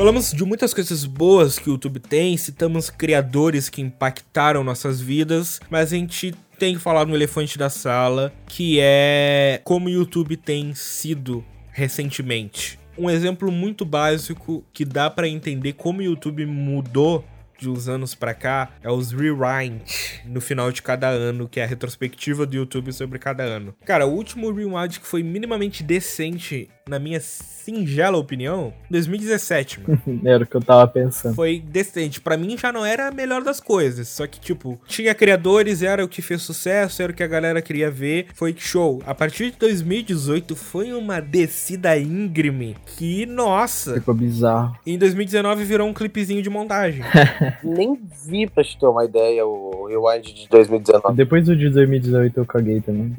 S1: Falamos de muitas coisas boas que o YouTube tem, citamos criadores que impactaram nossas vidas, mas a gente tem que falar no elefante da sala, que é como o YouTube tem sido recentemente. Um exemplo muito básico que dá para entender como o YouTube mudou de uns anos para cá é os rewind no final de cada ano, que é a retrospectiva do YouTube sobre cada ano. Cara, o último rewind que foi minimamente decente na minha singela opinião, 2017, mano. [LAUGHS]
S2: era o que eu tava pensando.
S1: Foi decente. Para mim já não era a melhor das coisas. Só que, tipo, tinha criadores, era o que fez sucesso, era o que a galera queria ver. Foi show. A partir de 2018 foi uma descida íngreme que, nossa.
S2: Ficou bizarro.
S1: Em 2019 virou um clipezinho de montagem. [LAUGHS]
S3: Nem vi pra te ter uma ideia o Rewind de 2019.
S2: Depois do de 2018 eu caguei também.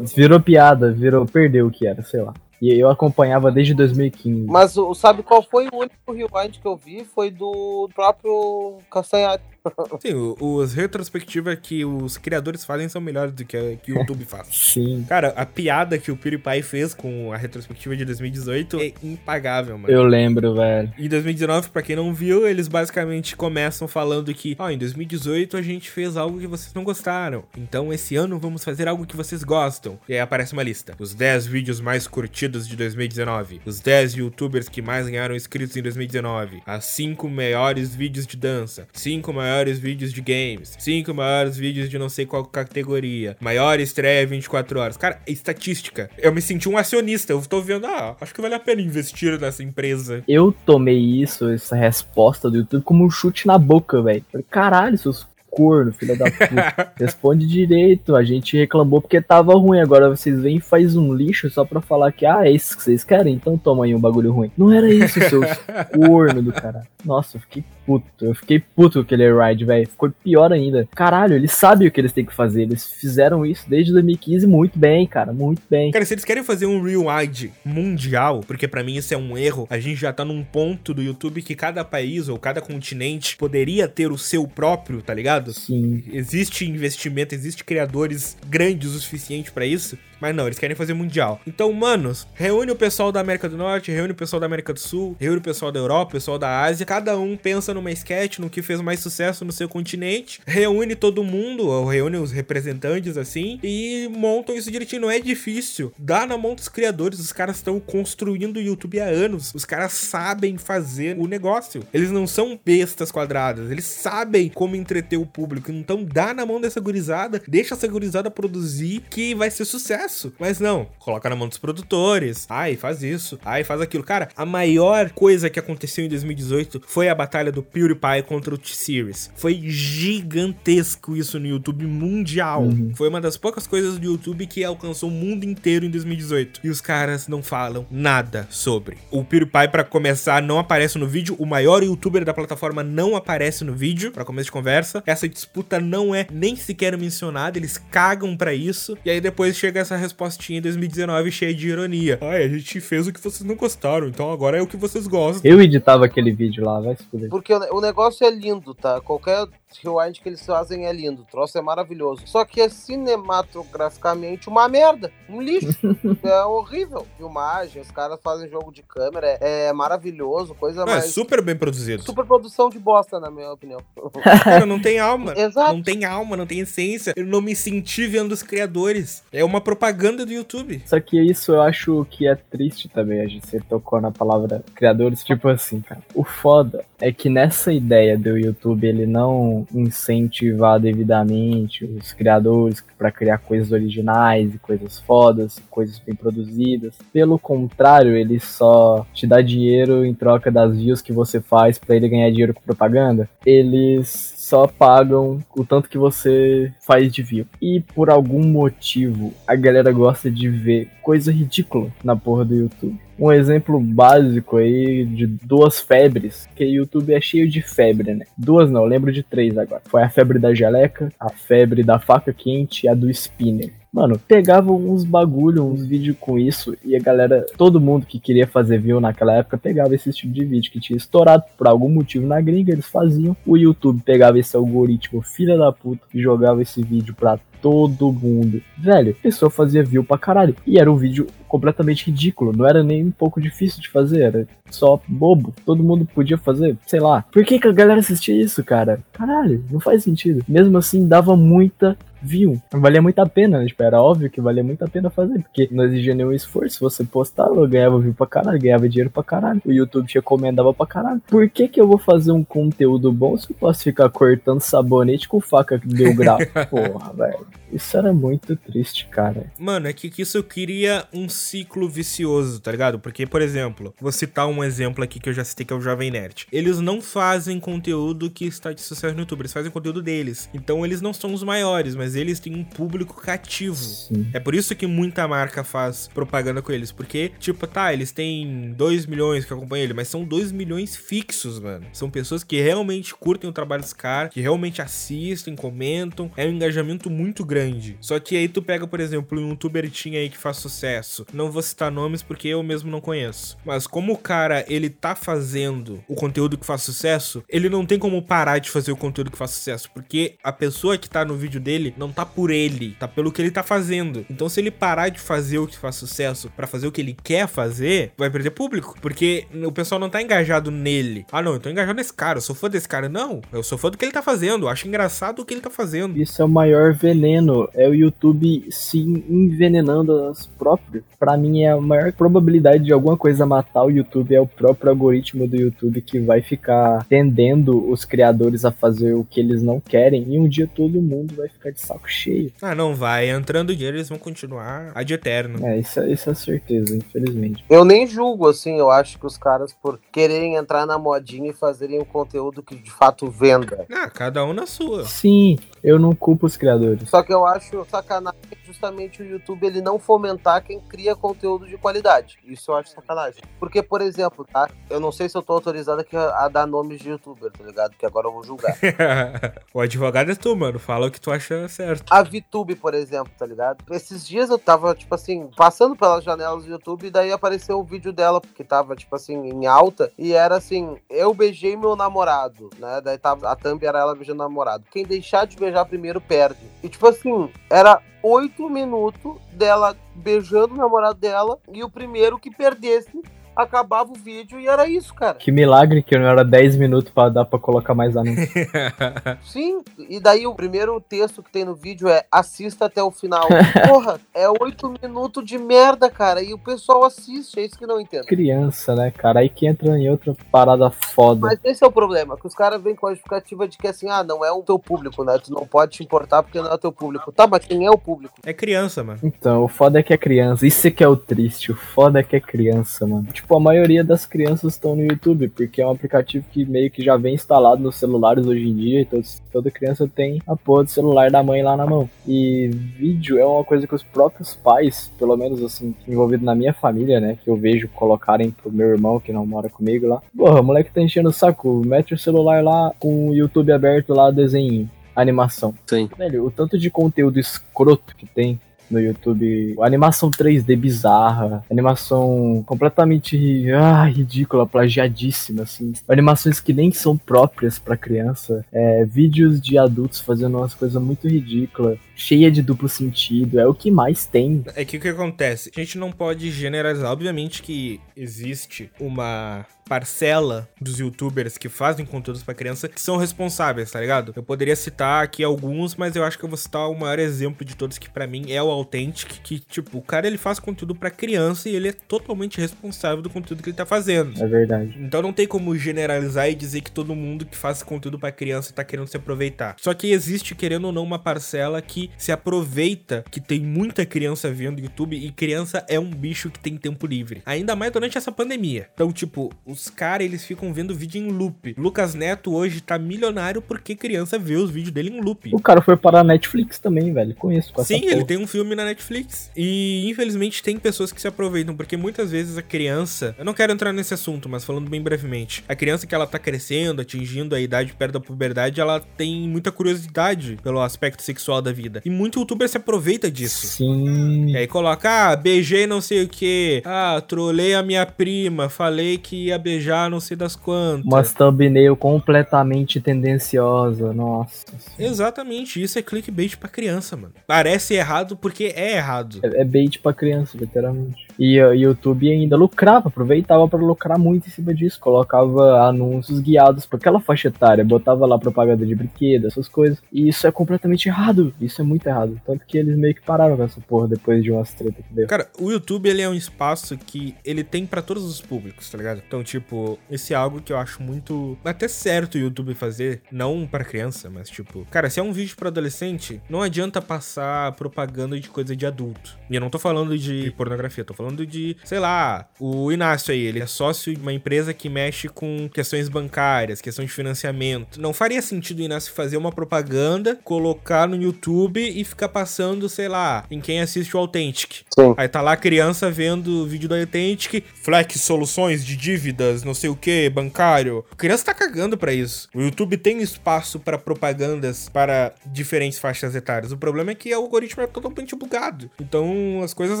S2: Virou piada, virou, perdeu o que era, sei lá. E eu acompanhava desde 2015.
S3: Mas sabe qual foi o único rewind que eu vi? Foi do próprio Castanhari. [LAUGHS]
S1: Sim, os retrospectivas que os criadores fazem são melhores do que, a, que o YouTube faz.
S2: Sim.
S1: Cara, a piada que o PewDiePie fez com a retrospectiva de 2018 é impagável, mano.
S2: Eu lembro, velho.
S1: Em 2019, pra quem não viu, eles basicamente começam falando que, ó, oh, em 2018 a gente fez algo que vocês não gostaram. Então esse ano vamos fazer algo que vocês gostam. E aí aparece uma lista. Os 10 vídeos mais curtidos de 2019. Os 10 youtubers que mais ganharam inscritos em 2019. As 5 maiores vídeos de dança. 5 maiores maiores vídeos de games, 5 maiores vídeos de não sei qual categoria, maior estreia 24 horas. Cara, estatística. Eu me senti um acionista. Eu tô vendo, ah, acho que vale a pena investir nessa empresa.
S2: Eu tomei isso, essa resposta do YouTube, como um chute na boca, velho. Caralho, seus corno, filha da puta. [LAUGHS] Responde direito. A gente reclamou porque tava ruim. Agora vocês vêm e faz um lixo só pra falar que, ah, é isso que vocês querem? Então toma aí um bagulho ruim. Não era isso, seus [LAUGHS] corno do cara. Nossa, eu fiquei puto. Eu fiquei puto com aquele ride, velho. Ficou pior ainda. Caralho, eles sabem o que eles têm que fazer. Eles fizeram isso desde 2015 muito bem, cara. Muito bem.
S1: Cara, se eles querem fazer um rewind mundial, porque para mim isso é um erro, a gente já tá num ponto do YouTube que cada país ou cada continente poderia ter o seu próprio, tá ligado?
S2: Sim.
S1: Existe investimento, existe criadores grandes o suficiente para isso. Mas não, eles querem fazer mundial. Então, manos, reúne o pessoal da América do Norte, reúne o pessoal da América do Sul, reúne o pessoal da Europa, o pessoal da Ásia. Cada um pensa numa sketch, no que fez mais sucesso no seu continente. Reúne todo mundo, ou reúne os representantes assim, e montam isso direitinho. Não é difícil. Dá na mão dos criadores. Os caras estão construindo o YouTube há anos. Os caras sabem fazer o negócio. Eles não são bestas quadradas. Eles sabem como entreter o público. Então dá na mão dessa gurizada, deixa essa gurizada produzir que vai ser sucesso. Mas não, coloca na mão dos produtores. Ai, faz isso. Ai, faz aquilo. Cara, a maior coisa que aconteceu em 2018 foi a batalha do PewDiePie contra o T-Series. Foi gigantesco isso no YouTube mundial. Uhum. Foi uma das poucas coisas do YouTube que alcançou o mundo inteiro em 2018. E os caras não falam nada sobre. O PewDiePie, para começar, não aparece no vídeo. O maior youtuber da plataforma não aparece no vídeo, para começo de conversa. Essa disputa não é nem sequer mencionada, eles cagam para isso. E aí depois chega essa respostinha em 2019 cheia de ironia. Ai, a gente fez o que vocês não gostaram, então agora é o que vocês gostam.
S2: Eu editava aquele vídeo lá, vai se fuder.
S3: Porque o negócio é lindo, tá? Qualquer rewind que eles fazem é lindo, o troço é maravilhoso. Só que é cinematograficamente uma merda, um lixo. [LAUGHS] é horrível. Filmagem, os caras fazem jogo de câmera, é, é maravilhoso, coisa é, mais. É
S1: super bem produzido.
S3: Super produção de bosta, na minha opinião. [LAUGHS]
S1: Cara, não tem alma.
S3: Exato.
S1: Não tem alma, não tem essência. Eu não me senti vendo os criadores. É uma propaganda do YouTube.
S2: Só que isso eu acho que é triste também. A gente tocou na palavra criadores. Tipo assim, cara. O foda é que nessa ideia do YouTube ele não incentivar devidamente os criadores para criar coisas originais e coisas fodas, coisas bem produzidas. Pelo contrário, ele só te dá dinheiro em troca das views que você faz para ele ganhar dinheiro com propaganda. Eles só pagam o tanto que você faz de view. E por algum motivo a galera gosta de ver coisa ridícula na porra do YouTube um exemplo básico aí de duas febres, que o YouTube é cheio de febre, né? Duas não, lembro de três agora. Foi a febre da geleca, a febre da faca quente e a do spinner. Mano, pegava uns bagulho, uns vídeos com isso, e a galera, todo mundo que queria fazer view naquela época, pegava esse tipo de vídeo que tinha estourado por algum motivo na gringa, eles faziam. O YouTube pegava esse algoritmo filha da puta e jogava esse vídeo pra todo mundo. Velho, a pessoa fazia view pra caralho. E era um vídeo completamente ridículo. Não era nem um pouco difícil de fazer. Era só bobo. Todo mundo podia fazer, sei lá. Por que, que a galera assistia isso, cara? Caralho, não faz sentido. Mesmo assim, dava muita view. Valia muito a pena, né? tipo, era óbvio que valia muito a pena fazer, porque não exigia nenhum esforço. Você postava, ganhava view pra caralho, ganhava dinheiro pra caralho. O YouTube te recomendava pra caralho. Por que que eu vou fazer um conteúdo bom se eu posso ficar cortando sabonete com faca que deu grau? [LAUGHS] Porra, velho. Isso era muito triste, cara.
S1: Mano, é que, isso cria um ciclo vicioso, tá ligado? Porque, por exemplo, vou citar um exemplo aqui que eu já citei, que é o Jovem Nerd. Eles não fazem conteúdo que está de sucesso no YouTube, eles fazem conteúdo deles. Então eles não são os maiores, mas eles têm um público cativo. Sim. É por isso que muita marca faz propaganda com eles. Porque, tipo, tá, eles têm 2 milhões que acompanham ele, mas são 2 milhões fixos, mano. São pessoas que realmente curtem o trabalho dos caras, que realmente assistem, comentam. É um engajamento muito grande grande. Só que aí tu pega, por exemplo, um youtuber aí que faz sucesso. Não vou citar nomes porque eu mesmo não conheço. Mas como o cara, ele tá fazendo o conteúdo que faz sucesso, ele não tem como parar de fazer o conteúdo que faz sucesso. Porque a pessoa que tá no vídeo dele não tá por ele, tá pelo que ele tá fazendo. Então se ele parar de fazer o que faz sucesso para fazer o que ele quer fazer, vai perder público. Porque o pessoal não tá engajado nele. Ah, não, eu tô engajado nesse cara, eu sou fã desse cara. Não, eu sou fã do que ele tá fazendo. Eu acho engraçado o que ele tá fazendo.
S2: Isso é o maior veneno é o YouTube se envenenando as próprias. Para mim é a maior probabilidade de alguma coisa matar o YouTube é o próprio algoritmo do YouTube que vai ficar tendendo os criadores a fazer o que eles não querem e um dia todo mundo vai ficar de saco cheio.
S1: Ah, não vai. Entrando dinheiro eles vão continuar ad eterno.
S2: É, isso, é, isso é certeza, infelizmente.
S3: Eu nem julgo, assim, eu acho que os caras por quererem entrar na modinha e fazerem um conteúdo que de fato venda.
S1: Ah, cada um na sua.
S2: Sim, eu não culpo os criadores.
S3: Só que eu acho sacanagem justamente o YouTube ele não fomentar quem cria conteúdo de qualidade. Isso eu acho sacanagem. Porque, por exemplo, tá? Eu não sei se eu tô autorizado aqui a dar nomes de youtuber, tá ligado? Que agora eu vou julgar. [LAUGHS]
S1: o advogado é tu, mano. Fala o que tu acha certo.
S3: A VTube, por exemplo, tá ligado? Esses dias eu tava, tipo assim, passando pelas janelas do YouTube e daí apareceu um vídeo dela, que tava, tipo assim, em alta. E era assim, eu beijei meu namorado, né? Daí tava, a thumb era ela beijando o namorado. Quem deixar de beijar primeiro perde. E tipo assim, era oito minutos dela beijando o namorado dela e o primeiro que perdesse acabava o vídeo e era isso, cara.
S2: Que milagre que não era 10 minutos pra dar pra colocar mais anúncio. [LAUGHS]
S3: Sim, e daí o primeiro texto que tem no vídeo é assista até o final. [LAUGHS] Porra, é 8 minutos de merda, cara, e o pessoal assiste, é isso que não entendo.
S2: Criança, né, cara? Aí que entra em outra parada foda.
S3: Mas esse é o problema, que os caras vêm com a justificativa de que assim, ah, não é o teu público, né? Tu não pode te importar porque não é o teu público. Tá, mas quem é o público?
S1: É criança, mano.
S2: Então, o foda é que é criança. Isso é que é o triste. O foda é que é criança, mano. Tipo, a maioria das crianças estão no YouTube, porque é um aplicativo que meio que já vem instalado nos celulares hoje em dia, então toda criança tem a porra do celular da mãe lá na mão. E vídeo é uma coisa que os próprios pais, pelo menos assim, envolvido na minha família, né, que eu vejo colocarem pro meu irmão que não mora comigo lá. Porra, o moleque tá enchendo o saco, mete o celular lá com o YouTube aberto lá, desenho animação.
S3: Sim.
S2: Velho, o tanto de conteúdo escroto que tem no YouTube. Animação 3D bizarra, animação completamente ah, ridícula, plagiadíssima, assim. Animações que nem são próprias para criança. É, vídeos de adultos fazendo umas coisas muito ridículas, cheia de duplo sentido. É o que mais tem.
S1: É que o que acontece? A gente não pode generalizar. Obviamente que existe uma parcela dos youtubers que fazem conteúdos para criança que são responsáveis, tá ligado? Eu poderia citar aqui alguns, mas eu acho que eu vou citar o maior exemplo de todos que para mim é o Authentic, que tipo, o cara ele faz conteúdo para criança e ele é totalmente responsável do conteúdo que ele tá fazendo.
S2: É verdade.
S1: Então não tem como generalizar e dizer que todo mundo que faz conteúdo para criança tá querendo se aproveitar. Só que existe, querendo ou não, uma parcela que se aproveita que tem muita criança vendo YouTube e criança é um bicho que tem tempo livre. Ainda mais durante essa pandemia. Então, tipo, os caras, eles ficam vendo vídeo em loop. Lucas Neto hoje tá milionário porque criança vê os vídeos dele em loop.
S2: O cara foi para a Netflix também, velho. Conheço com
S1: Sim, ele tem um filme na Netflix. E infelizmente tem pessoas que se aproveitam, porque muitas vezes a criança. Eu não quero entrar nesse assunto, mas falando bem brevemente. A criança que ela tá crescendo, atingindo a idade perto da puberdade, ela tem muita curiosidade pelo aspecto sexual da vida. E muito youtuber se aproveita disso.
S2: Sim.
S1: E aí coloca, ah, beijei não sei o que. Ah, trolei a minha prima, falei que ia beijar não sei das quantas.
S2: Uma thumbnail completamente tendenciosa, nossa.
S1: Exatamente, isso é clickbait pra criança, mano. Parece errado porque é errado.
S2: É, é bait pra criança, literalmente. E o YouTube ainda lucrava, aproveitava para lucrar muito em cima disso. Colocava anúncios guiados pra aquela faixa etária, botava lá propaganda de brinquedo, essas coisas. E isso é completamente errado. Isso é muito errado. Tanto que eles meio que pararam com essa porra depois de umas treta que deu.
S1: Cara, o YouTube ele é um espaço que ele tem para todos os públicos, tá ligado? Então, tipo, esse é algo que eu acho muito até certo o YouTube fazer, não para criança, mas tipo, cara, se é um vídeo para adolescente, não adianta passar propaganda de coisa de adulto. E eu não tô falando de pornografia, tô falando de, sei lá, o Inácio aí, ele é sócio de uma empresa que mexe com questões bancárias, questões de financiamento. Não faria sentido o Inácio fazer uma propaganda, colocar no YouTube e ficar passando, sei lá, em quem assiste o Authentic.
S3: Sim.
S1: Aí tá lá a criança vendo o vídeo do Authentic, Flex soluções de dívidas, não sei o que, bancário. A criança tá cagando pra isso. O YouTube tem espaço para propagandas para diferentes faixas etárias. O problema é que o algoritmo é totalmente bugado. Então as coisas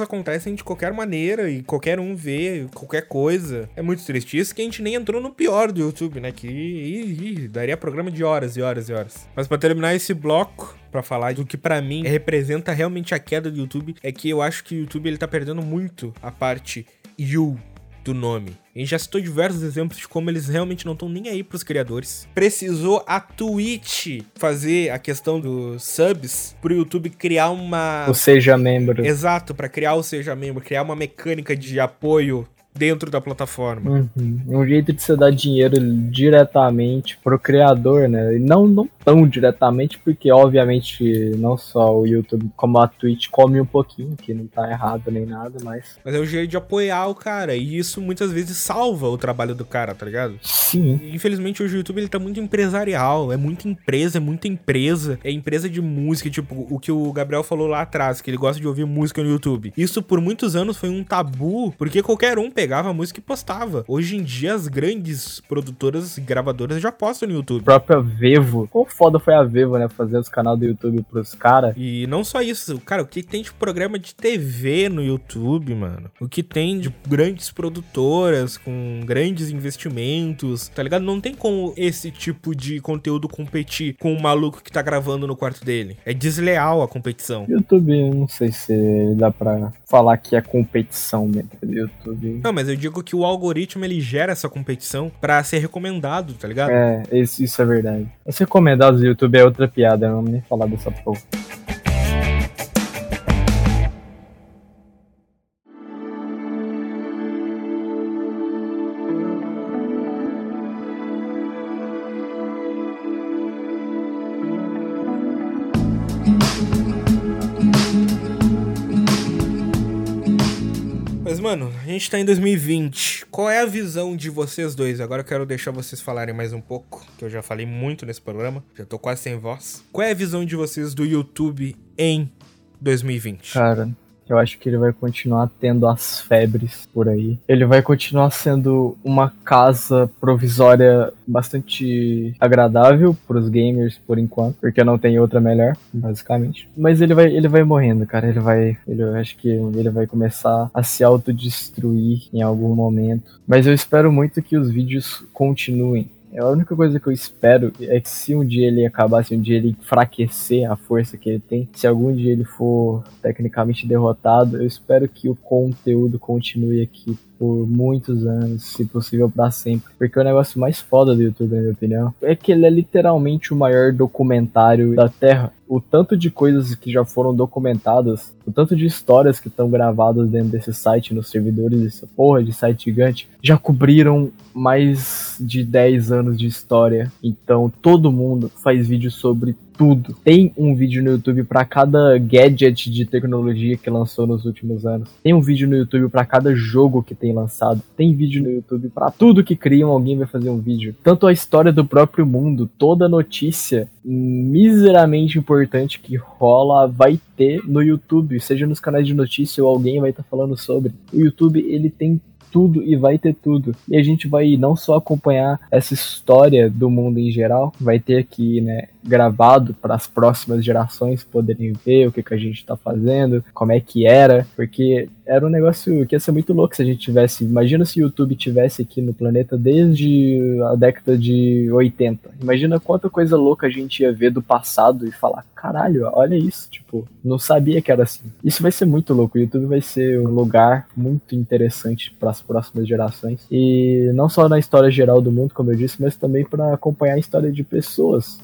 S1: acontecem de qualquer maneira e qualquer um vê qualquer coisa. É muito triste. Isso que a gente nem entrou no pior do YouTube, né? Que daria programa de horas e horas e horas. Mas para terminar esse bloco, para falar do que para mim representa realmente a queda do YouTube, é que eu acho que o YouTube ele tá perdendo muito a parte you do nome. A gente já citou diversos exemplos de como eles realmente não estão nem aí pros criadores. Precisou a Twitch fazer a questão dos subs pro YouTube criar uma.
S2: Ou seja, membro.
S1: Exato, para criar o Seja Membro, criar uma mecânica de apoio dentro da plataforma.
S2: Uhum. Um jeito de você dar dinheiro diretamente pro criador, né? E não, não tão diretamente, porque obviamente não só o YouTube, como a Twitch come um pouquinho, que não tá errado nem nada, mas.
S1: Mas é o jeito de apoiar o cara. E isso muitas vezes salva o trabalho do cara, tá ligado?
S2: Sim.
S1: Infelizmente hoje o YouTube ele tá muito empresarial. É muita empresa, é muita empresa. É empresa de música, tipo o que o Gabriel falou lá atrás, que ele gosta de ouvir música no YouTube. Isso por muitos anos foi um tabu, porque qualquer um pegava pegava a música e postava. Hoje em dia, as grandes produtoras e gravadoras já postam no YouTube.
S2: A própria Vevo. Quão foda foi a Vevo, né? Fazer os canais do YouTube pros caras.
S1: E não só isso, cara, o que tem de programa de TV no YouTube, mano? O que tem de grandes produtoras com grandes investimentos, tá ligado? Não tem como esse tipo de conteúdo competir com o maluco que tá gravando no quarto dele. É desleal a competição.
S2: YouTube, não sei se dá pra falar que é competição dentro do YouTube.
S1: Não, mas eu digo que o algoritmo ele gera essa competição pra ser recomendado, tá ligado?
S2: É, isso, isso é verdade. Os recomendados do YouTube é outra piada, não vamos nem falar dessa porra.
S1: Gente tá em 2020. Qual é a visão de vocês dois? Agora eu quero deixar vocês falarem mais um pouco, que eu já falei muito nesse programa. Já tô quase sem voz. Qual é a visão de vocês do YouTube em 2020?
S2: Cara, eu acho que ele vai continuar tendo as febres por aí. Ele vai continuar sendo uma casa provisória bastante agradável para os gamers por enquanto, porque não tem outra melhor, basicamente. Mas ele vai, ele vai morrendo, cara. Ele vai, ele, eu acho que ele vai começar a se autodestruir em algum momento. Mas eu espero muito que os vídeos continuem. A única coisa que eu espero é que se um dia ele acabar, se um dia ele enfraquecer a força que ele tem, se algum dia ele for tecnicamente derrotado, eu espero que o conteúdo continue aqui por muitos anos, se possível para sempre. Porque o negócio mais foda do YouTube, na minha opinião, é que ele é literalmente o maior documentário da Terra. O tanto de coisas que já foram documentadas, o tanto de histórias que estão gravadas dentro desse site, nos servidores dessa porra de site gigante, já cobriram mais de 10 anos de história. Então todo mundo faz vídeo sobre tudo. Tem um vídeo no YouTube para cada gadget de tecnologia que lançou nos últimos anos. Tem um vídeo no YouTube para cada jogo que tem lançado. Tem vídeo no YouTube para tudo que criam, alguém vai fazer um vídeo. Tanto a história do próprio mundo, toda notícia miseravelmente importante que rola vai ter no YouTube, seja nos canais de notícia ou alguém vai estar tá falando sobre. O YouTube ele tem tudo e vai ter tudo. E a gente vai não só acompanhar essa história do mundo em geral, vai ter aqui, né, gravado para as próximas gerações poderem ver o que, que a gente está fazendo, como é que era, porque era um negócio que ia ser muito louco se a gente tivesse. Imagina se o YouTube tivesse aqui no planeta desde a década de 80. Imagina quanta coisa louca a gente ia ver do passado e falar: caralho, olha isso. Tipo, não sabia que era assim. Isso vai ser muito louco. O YouTube vai ser um lugar muito interessante para as próximas gerações. E não só na história geral do mundo, como eu disse, mas também para acompanhar a história de pessoas.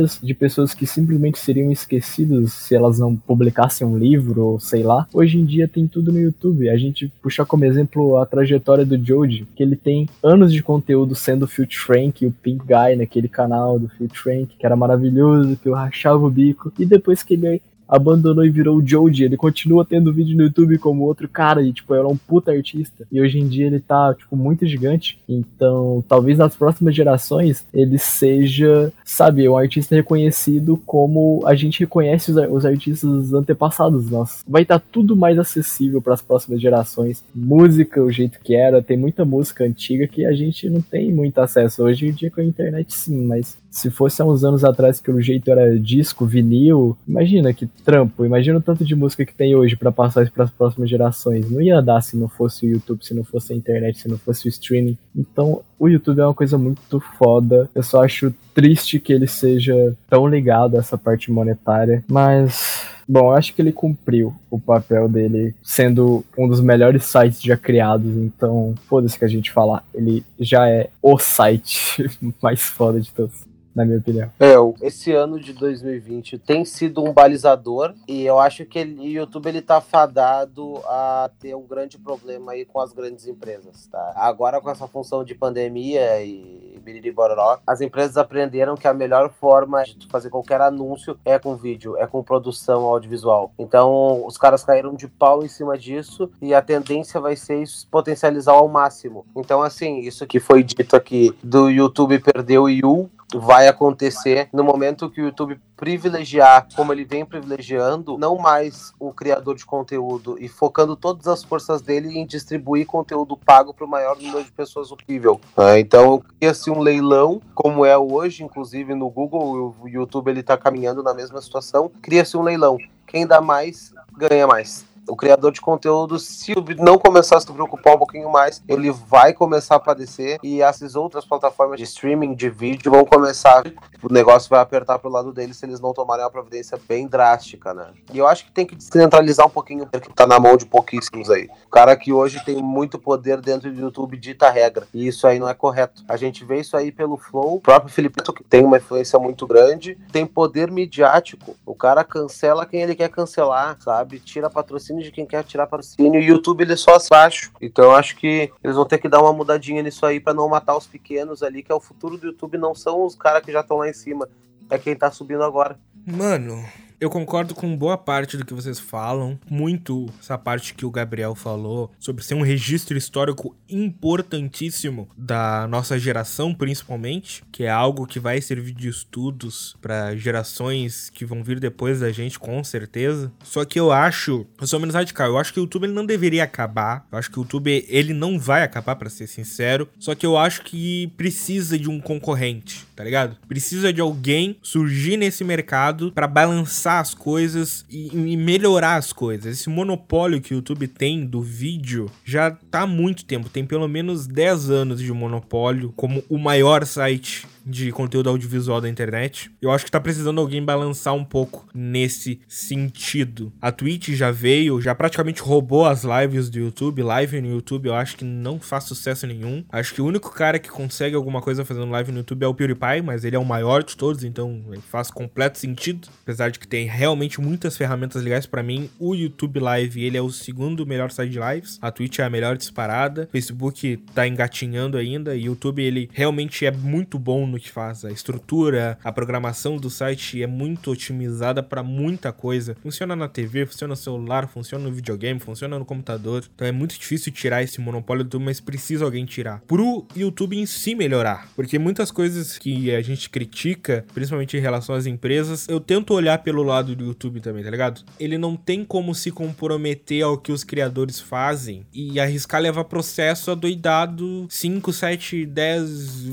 S2: Histórias de pessoas que simplesmente seriam esquecidas se elas não publicassem um livro ou sei lá. Hoje em dia tem tudo no YouTube. A gente puxar como exemplo a trajetória do Joji, que ele tem anos de conteúdo sendo o Field Frank, o Pink Guy naquele canal do Field Frank, que era maravilhoso, que eu rachava o bico. E depois que ele abandonou e virou o Joji. Ele continua tendo vídeo no YouTube como outro cara e, tipo, era um puta artista. E hoje em dia ele tá, tipo, muito gigante. Então, talvez nas próximas gerações ele seja, sabe, um artista reconhecido como a gente reconhece os, os artistas antepassados nossos. Vai estar tá tudo mais acessível para as próximas gerações. Música, o jeito que era, tem muita música antiga que a gente não tem muito acesso. Hoje em dia com a internet sim, mas se fosse há uns anos atrás que o jeito era disco, vinil, imagina que trampo, imagina o tanto de música que tem hoje para passar para as próximas gerações. Não ia dar se não fosse o YouTube, se não fosse a internet, se não fosse o streaming. Então, o YouTube é uma coisa muito foda. Eu só acho triste que ele seja tão ligado a essa parte monetária, mas Bom, eu acho que ele cumpriu o papel dele sendo um dos melhores sites já criados, então foda-se que a gente falar. Ele já é o site [LAUGHS] mais foda de todos na minha opinião.
S3: É, esse ano de 2020 tem sido um balizador e eu acho que o YouTube ele tá fadado a ter um grande problema aí com as grandes empresas, tá? Agora com essa função de pandemia e biririboró, as empresas aprenderam que a melhor forma de fazer qualquer anúncio é com vídeo, é com produção audiovisual. Então, os caras caíram de pau em cima disso e a tendência vai ser isso potencializar ao máximo. Então, assim, isso que foi dito aqui do YouTube perdeu o Yu vai acontecer no momento que o YouTube privilegiar, como ele vem privilegiando, não mais o criador de conteúdo e focando todas as forças dele em distribuir conteúdo pago para o maior número de pessoas possível. É, então, cria-se um leilão, como é hoje, inclusive no Google, o YouTube ele está caminhando na mesma situação, cria-se um leilão. Quem dá mais, ganha mais o criador de conteúdo, se não começar a se preocupar um pouquinho mais, ele vai começar a aparecer e essas outras plataformas de streaming de vídeo vão começar. O negócio vai apertar pro lado deles se eles não tomarem uma providência bem drástica, né? E eu acho que tem que descentralizar um pouquinho, porque tá na mão de pouquíssimos aí. O cara que hoje tem muito poder dentro do YouTube dita regra. E isso aí não é correto. A gente vê isso aí pelo Flow. O próprio Felipe, que tem uma influência muito grande, tem poder midiático. O cara cancela quem ele quer cancelar, sabe? Tira patrocínio de quem quer tirar patrocínio. E o YouTube ele é só baixo. Então eu acho que eles vão ter que dar uma mudadinha nisso aí para não matar os pequenos ali, que é o futuro do YouTube, não são os caras que já estão lá em cima. É quem tá subindo agora.
S1: Mano, eu concordo com boa parte do que vocês falam, muito essa parte que o Gabriel falou sobre ser um registro histórico importantíssimo da nossa geração, principalmente, que é algo que vai servir de estudos para gerações que vão vir depois da gente, com certeza. Só que eu acho, eu sou menos radical, eu acho que o YouTube ele não deveria acabar. Eu acho que o YouTube ele não vai acabar, para ser sincero. Só que eu acho que precisa de um concorrente, tá ligado? Precisa de alguém surgir nesse mercado para balançar as coisas e, e, melhorar as coisas. Esse monopólio que o YouTube tem do vídeo já tá há muito tempo, tem pelo menos 10 anos de monopólio como o maior site de conteúdo audiovisual da internet. Eu acho que tá precisando alguém balançar um pouco nesse sentido. A Twitch já veio, já praticamente roubou as lives do YouTube. Live no YouTube eu acho que não faz sucesso nenhum. Acho que o único cara que consegue alguma coisa fazendo live no YouTube é o PewDiePie, mas ele é o maior de todos, então faz completo sentido. Apesar de que tem realmente muitas ferramentas legais para mim, o YouTube Live ele é o segundo melhor site de lives. A Twitch é a melhor disparada. O Facebook tá engatinhando ainda. E o YouTube ele realmente é muito bom no faz. A estrutura, a programação do site é muito otimizada para muita coisa. Funciona na TV, funciona no celular, funciona no videogame, funciona no computador. Então é muito difícil tirar esse monopólio do, mas precisa alguém tirar. Pro YouTube em si melhorar. Porque muitas coisas que a gente critica, principalmente em relação às empresas, eu tento olhar pelo lado do YouTube também, tá ligado? Ele não tem como se comprometer ao que os criadores fazem e arriscar levar processo adoidado 5, 7, 10,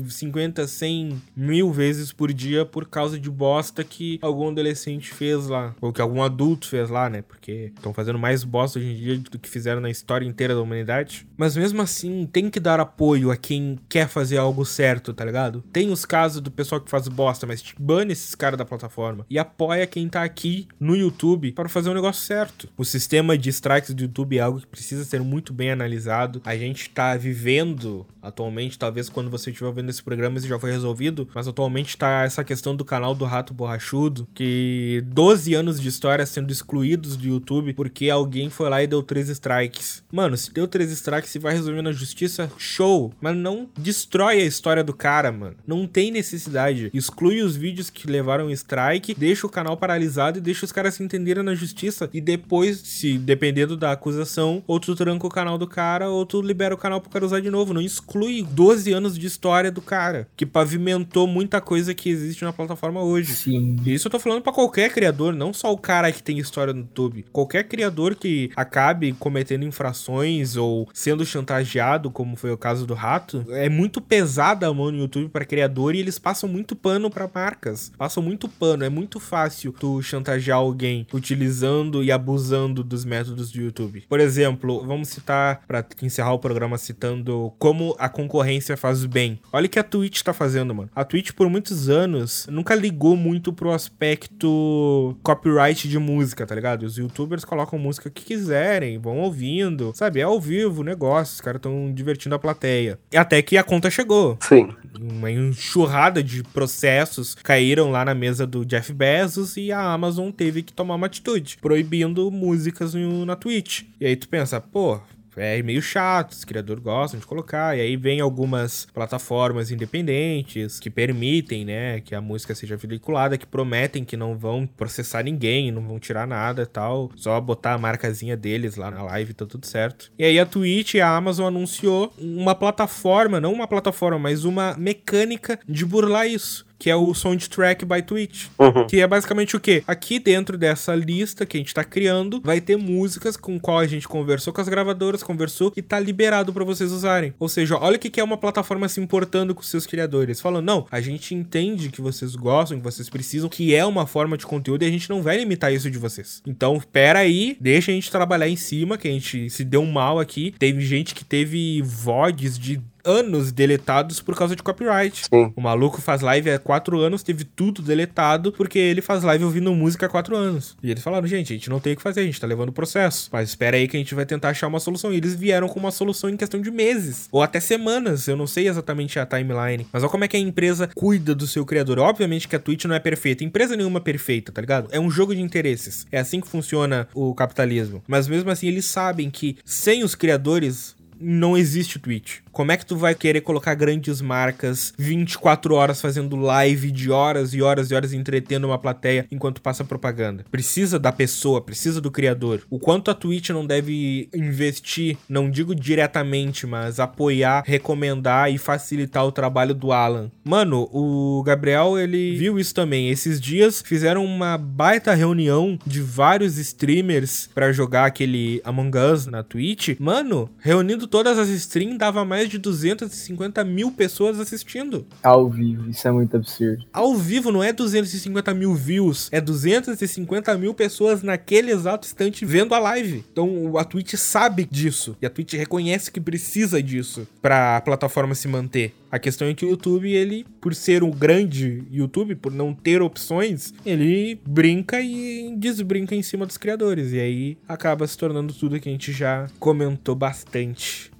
S1: 50, 100 mil vezes por dia por causa de bosta que algum adolescente fez lá. Ou que algum adulto fez lá, né? Porque estão fazendo mais bosta hoje em dia do que fizeram na história inteira da humanidade. Mas mesmo assim, tem que dar apoio a quem quer fazer algo certo, tá ligado? Tem os casos do pessoal que faz bosta, mas tipo, bane esses caras da plataforma. E apoia quem tá aqui no YouTube para fazer o um negócio certo. O sistema de strikes do YouTube é algo que precisa ser muito bem analisado. A gente tá vivendo atualmente, talvez quando você estiver vendo esse programa, isso já foi resolvido resolvido, mas atualmente tá essa questão do canal do Rato Borrachudo, que 12 anos de história sendo excluídos do YouTube porque alguém foi lá e deu três strikes. Mano, se deu três strikes e vai resolver na justiça, show. Mas não destrói a história do cara, mano. Não tem necessidade. Exclui os vídeos que levaram strike, deixa o canal paralisado e deixa os caras se entenderem na justiça. E depois, se dependendo da acusação, ou tu tranca o canal do cara, ou tu libera o canal pro cara usar de novo. Não exclui 12 anos de história do cara, que pavimentou implementou muita coisa que existe na plataforma hoje.
S2: Sim.
S1: E isso eu tô falando para qualquer criador, não só o cara que tem história no YouTube. Qualquer criador que acabe cometendo infrações ou sendo chantageado, como foi o caso do Rato, é muito pesada a mão no YouTube para criador e eles passam muito pano para marcas. Passam muito pano, é muito fácil tu chantagear alguém utilizando e abusando dos métodos do YouTube. Por exemplo, vamos citar para encerrar o programa citando como a concorrência faz bem. Olha o que a Twitch tá fazendo, mano. A Twitch, por muitos anos, nunca ligou muito pro aspecto copyright de música, tá ligado? Os youtubers colocam música que quiserem, vão ouvindo, sabe? É ao vivo o negócio, os caras tão divertindo a plateia. E até que a conta chegou.
S3: Sim.
S1: Uma enxurrada de processos caíram lá na mesa do Jeff Bezos e a Amazon teve que tomar uma atitude, proibindo músicas no, na Twitch. E aí tu pensa, pô, é meio chato, os criadores gostam de colocar, e aí vem algumas plataformas independentes que permitem, né, que a música seja veiculada, que prometem que não vão processar ninguém, não vão tirar nada e tal, só botar a marcazinha deles lá na live tá tudo certo. E aí a Twitch e a Amazon anunciou uma plataforma, não uma plataforma, mas uma mecânica de burlar isso que é o Soundtrack by Twitch.
S3: Uhum.
S1: Que é basicamente o quê? Aqui dentro dessa lista que a gente tá criando, vai ter músicas com qual a gente conversou com as gravadoras, conversou e tá liberado para vocês usarem. Ou seja, olha o que é uma plataforma se importando com seus criadores. Falando, não, a gente entende que vocês gostam, que vocês precisam, que é uma forma de conteúdo e a gente não vai limitar isso de vocês. Então, pera aí, deixa a gente trabalhar em cima, que a gente se deu mal aqui. Teve gente que teve VODs de anos deletados por causa de copyright.
S3: Sim.
S1: O maluco faz live há quatro anos, teve tudo deletado, porque ele faz live ouvindo música há quatro anos. E eles falaram, gente, a gente não tem o que fazer, a gente tá levando o processo. Mas espera aí que a gente vai tentar achar uma solução. E eles vieram com uma solução em questão de meses, ou até semanas. Eu não sei exatamente a timeline. Mas olha como é que a empresa cuida do seu criador. Obviamente que a Twitch não é perfeita. Empresa nenhuma é perfeita, tá ligado? É um jogo de interesses. É assim que funciona o capitalismo. Mas mesmo assim, eles sabem que sem os criadores, não existe Twitch. Como é que tu vai querer colocar grandes marcas 24 horas fazendo live de horas e horas e horas entretendo uma plateia enquanto passa propaganda? Precisa da pessoa, precisa do criador. O quanto a Twitch não deve investir, não digo diretamente, mas apoiar, recomendar e facilitar o trabalho do Alan. Mano, o Gabriel, ele viu isso também. Esses dias fizeram uma baita reunião de vários streamers para jogar aquele Among Us na Twitch. Mano, reunindo todas as streams dava mais de 250 mil pessoas assistindo.
S2: Ao vivo, isso é muito absurdo.
S1: Ao vivo não é 250 mil views, é 250 mil pessoas naquele exato instante vendo a live. Então a Twitch sabe disso e a Twitch reconhece que precisa disso para a plataforma se manter. A questão é que o YouTube, ele, por ser um grande YouTube, por não ter opções, ele brinca e desbrinca em cima dos criadores. E aí acaba se tornando tudo que a gente já comentou bastante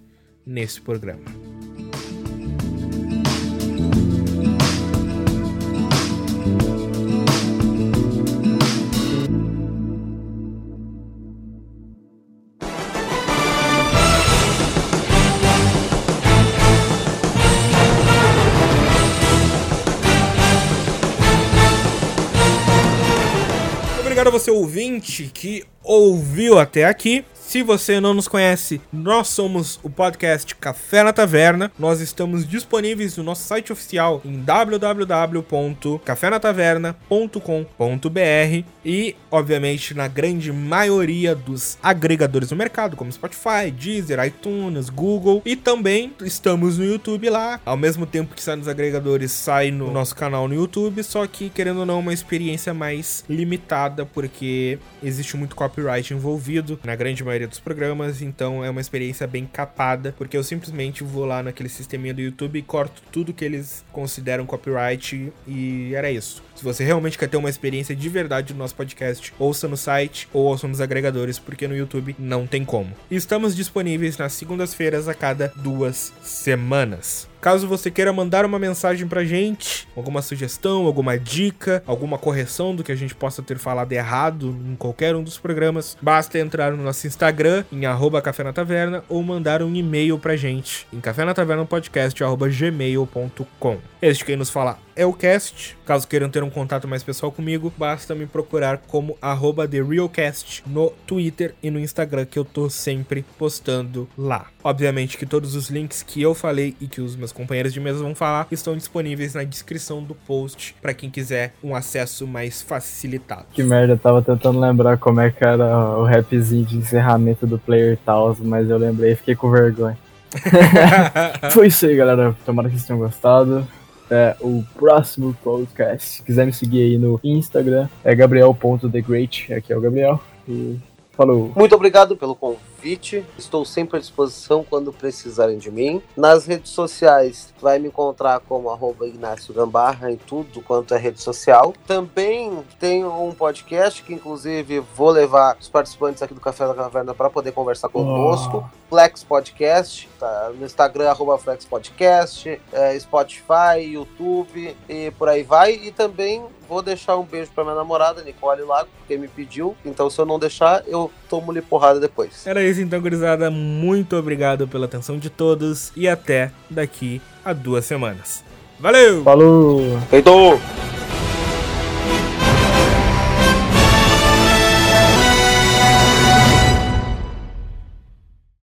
S1: nesse programa. Você ouvinte que ouviu até aqui. Se você não nos conhece, nós somos o podcast Café na Taverna. Nós estamos disponíveis no nosso site oficial em www.cafenataverna.com.br e, obviamente, na grande maioria dos agregadores do mercado, como Spotify, Deezer, iTunes, Google e também estamos no YouTube lá. Ao mesmo tempo que sai nos agregadores, sai no nosso canal no YouTube, só que querendo ou não, uma experiência mais limitada porque existe muito copyright envolvido na grande maioria dos programas, então é uma experiência bem capada, porque eu simplesmente vou lá naquele sisteminha do YouTube e corto tudo que eles consideram copyright e era isso. Se você realmente quer ter uma experiência de verdade do nosso podcast, ouça no site ou ouça nos agregadores, porque no YouTube não tem como. Estamos disponíveis nas segundas-feiras a cada duas semanas. Caso você queira mandar uma mensagem pra gente, alguma sugestão, alguma dica, alguma correção do que a gente possa ter falado errado em qualquer um dos programas, basta entrar no nosso Instagram, em arroba Café na Taverna, ou mandar um e-mail pra gente, em cafénatavernapodcast.gmail.com. Este quem nos fala é o Cast. Caso queiram ter um contato mais pessoal comigo, basta me procurar como arroba TheRealCast no Twitter e no Instagram, que eu tô sempre postando lá. Obviamente que todos os links que eu falei e que os meus companheiros de mesa vão falar estão disponíveis na descrição do post para quem quiser um acesso mais facilitado.
S2: Que merda, eu tava tentando lembrar como é que era o rapzinho de encerramento do Player Tals, mas eu lembrei e fiquei com vergonha. [LAUGHS] [LAUGHS] Foi isso aí, galera. Tomara que vocês tenham gostado. Até o próximo podcast. Se quiser me seguir aí no Instagram, é gabriel.thegreat. Aqui é o Gabriel. E falou.
S3: Muito obrigado pelo convite. Estou sempre à disposição quando precisarem de mim. Nas redes sociais, vai me encontrar como arroba Ignácio Gambarra em tudo quanto é rede social. Também tenho um podcast que, inclusive, vou levar os participantes aqui do Café da Caverna para poder conversar conosco. Flex Podcast, tá? no Instagram, arroba Flex Podcast, é, Spotify, YouTube e por aí vai. E também vou deixar um beijo pra minha namorada, Nicole Lago, porque me pediu. Então, se eu não deixar, eu tomo-lhe porrada depois.
S1: Era isso então, gurizada. Muito obrigado pela atenção de todos e até daqui a duas semanas. Valeu!
S2: Falou!
S3: Feito!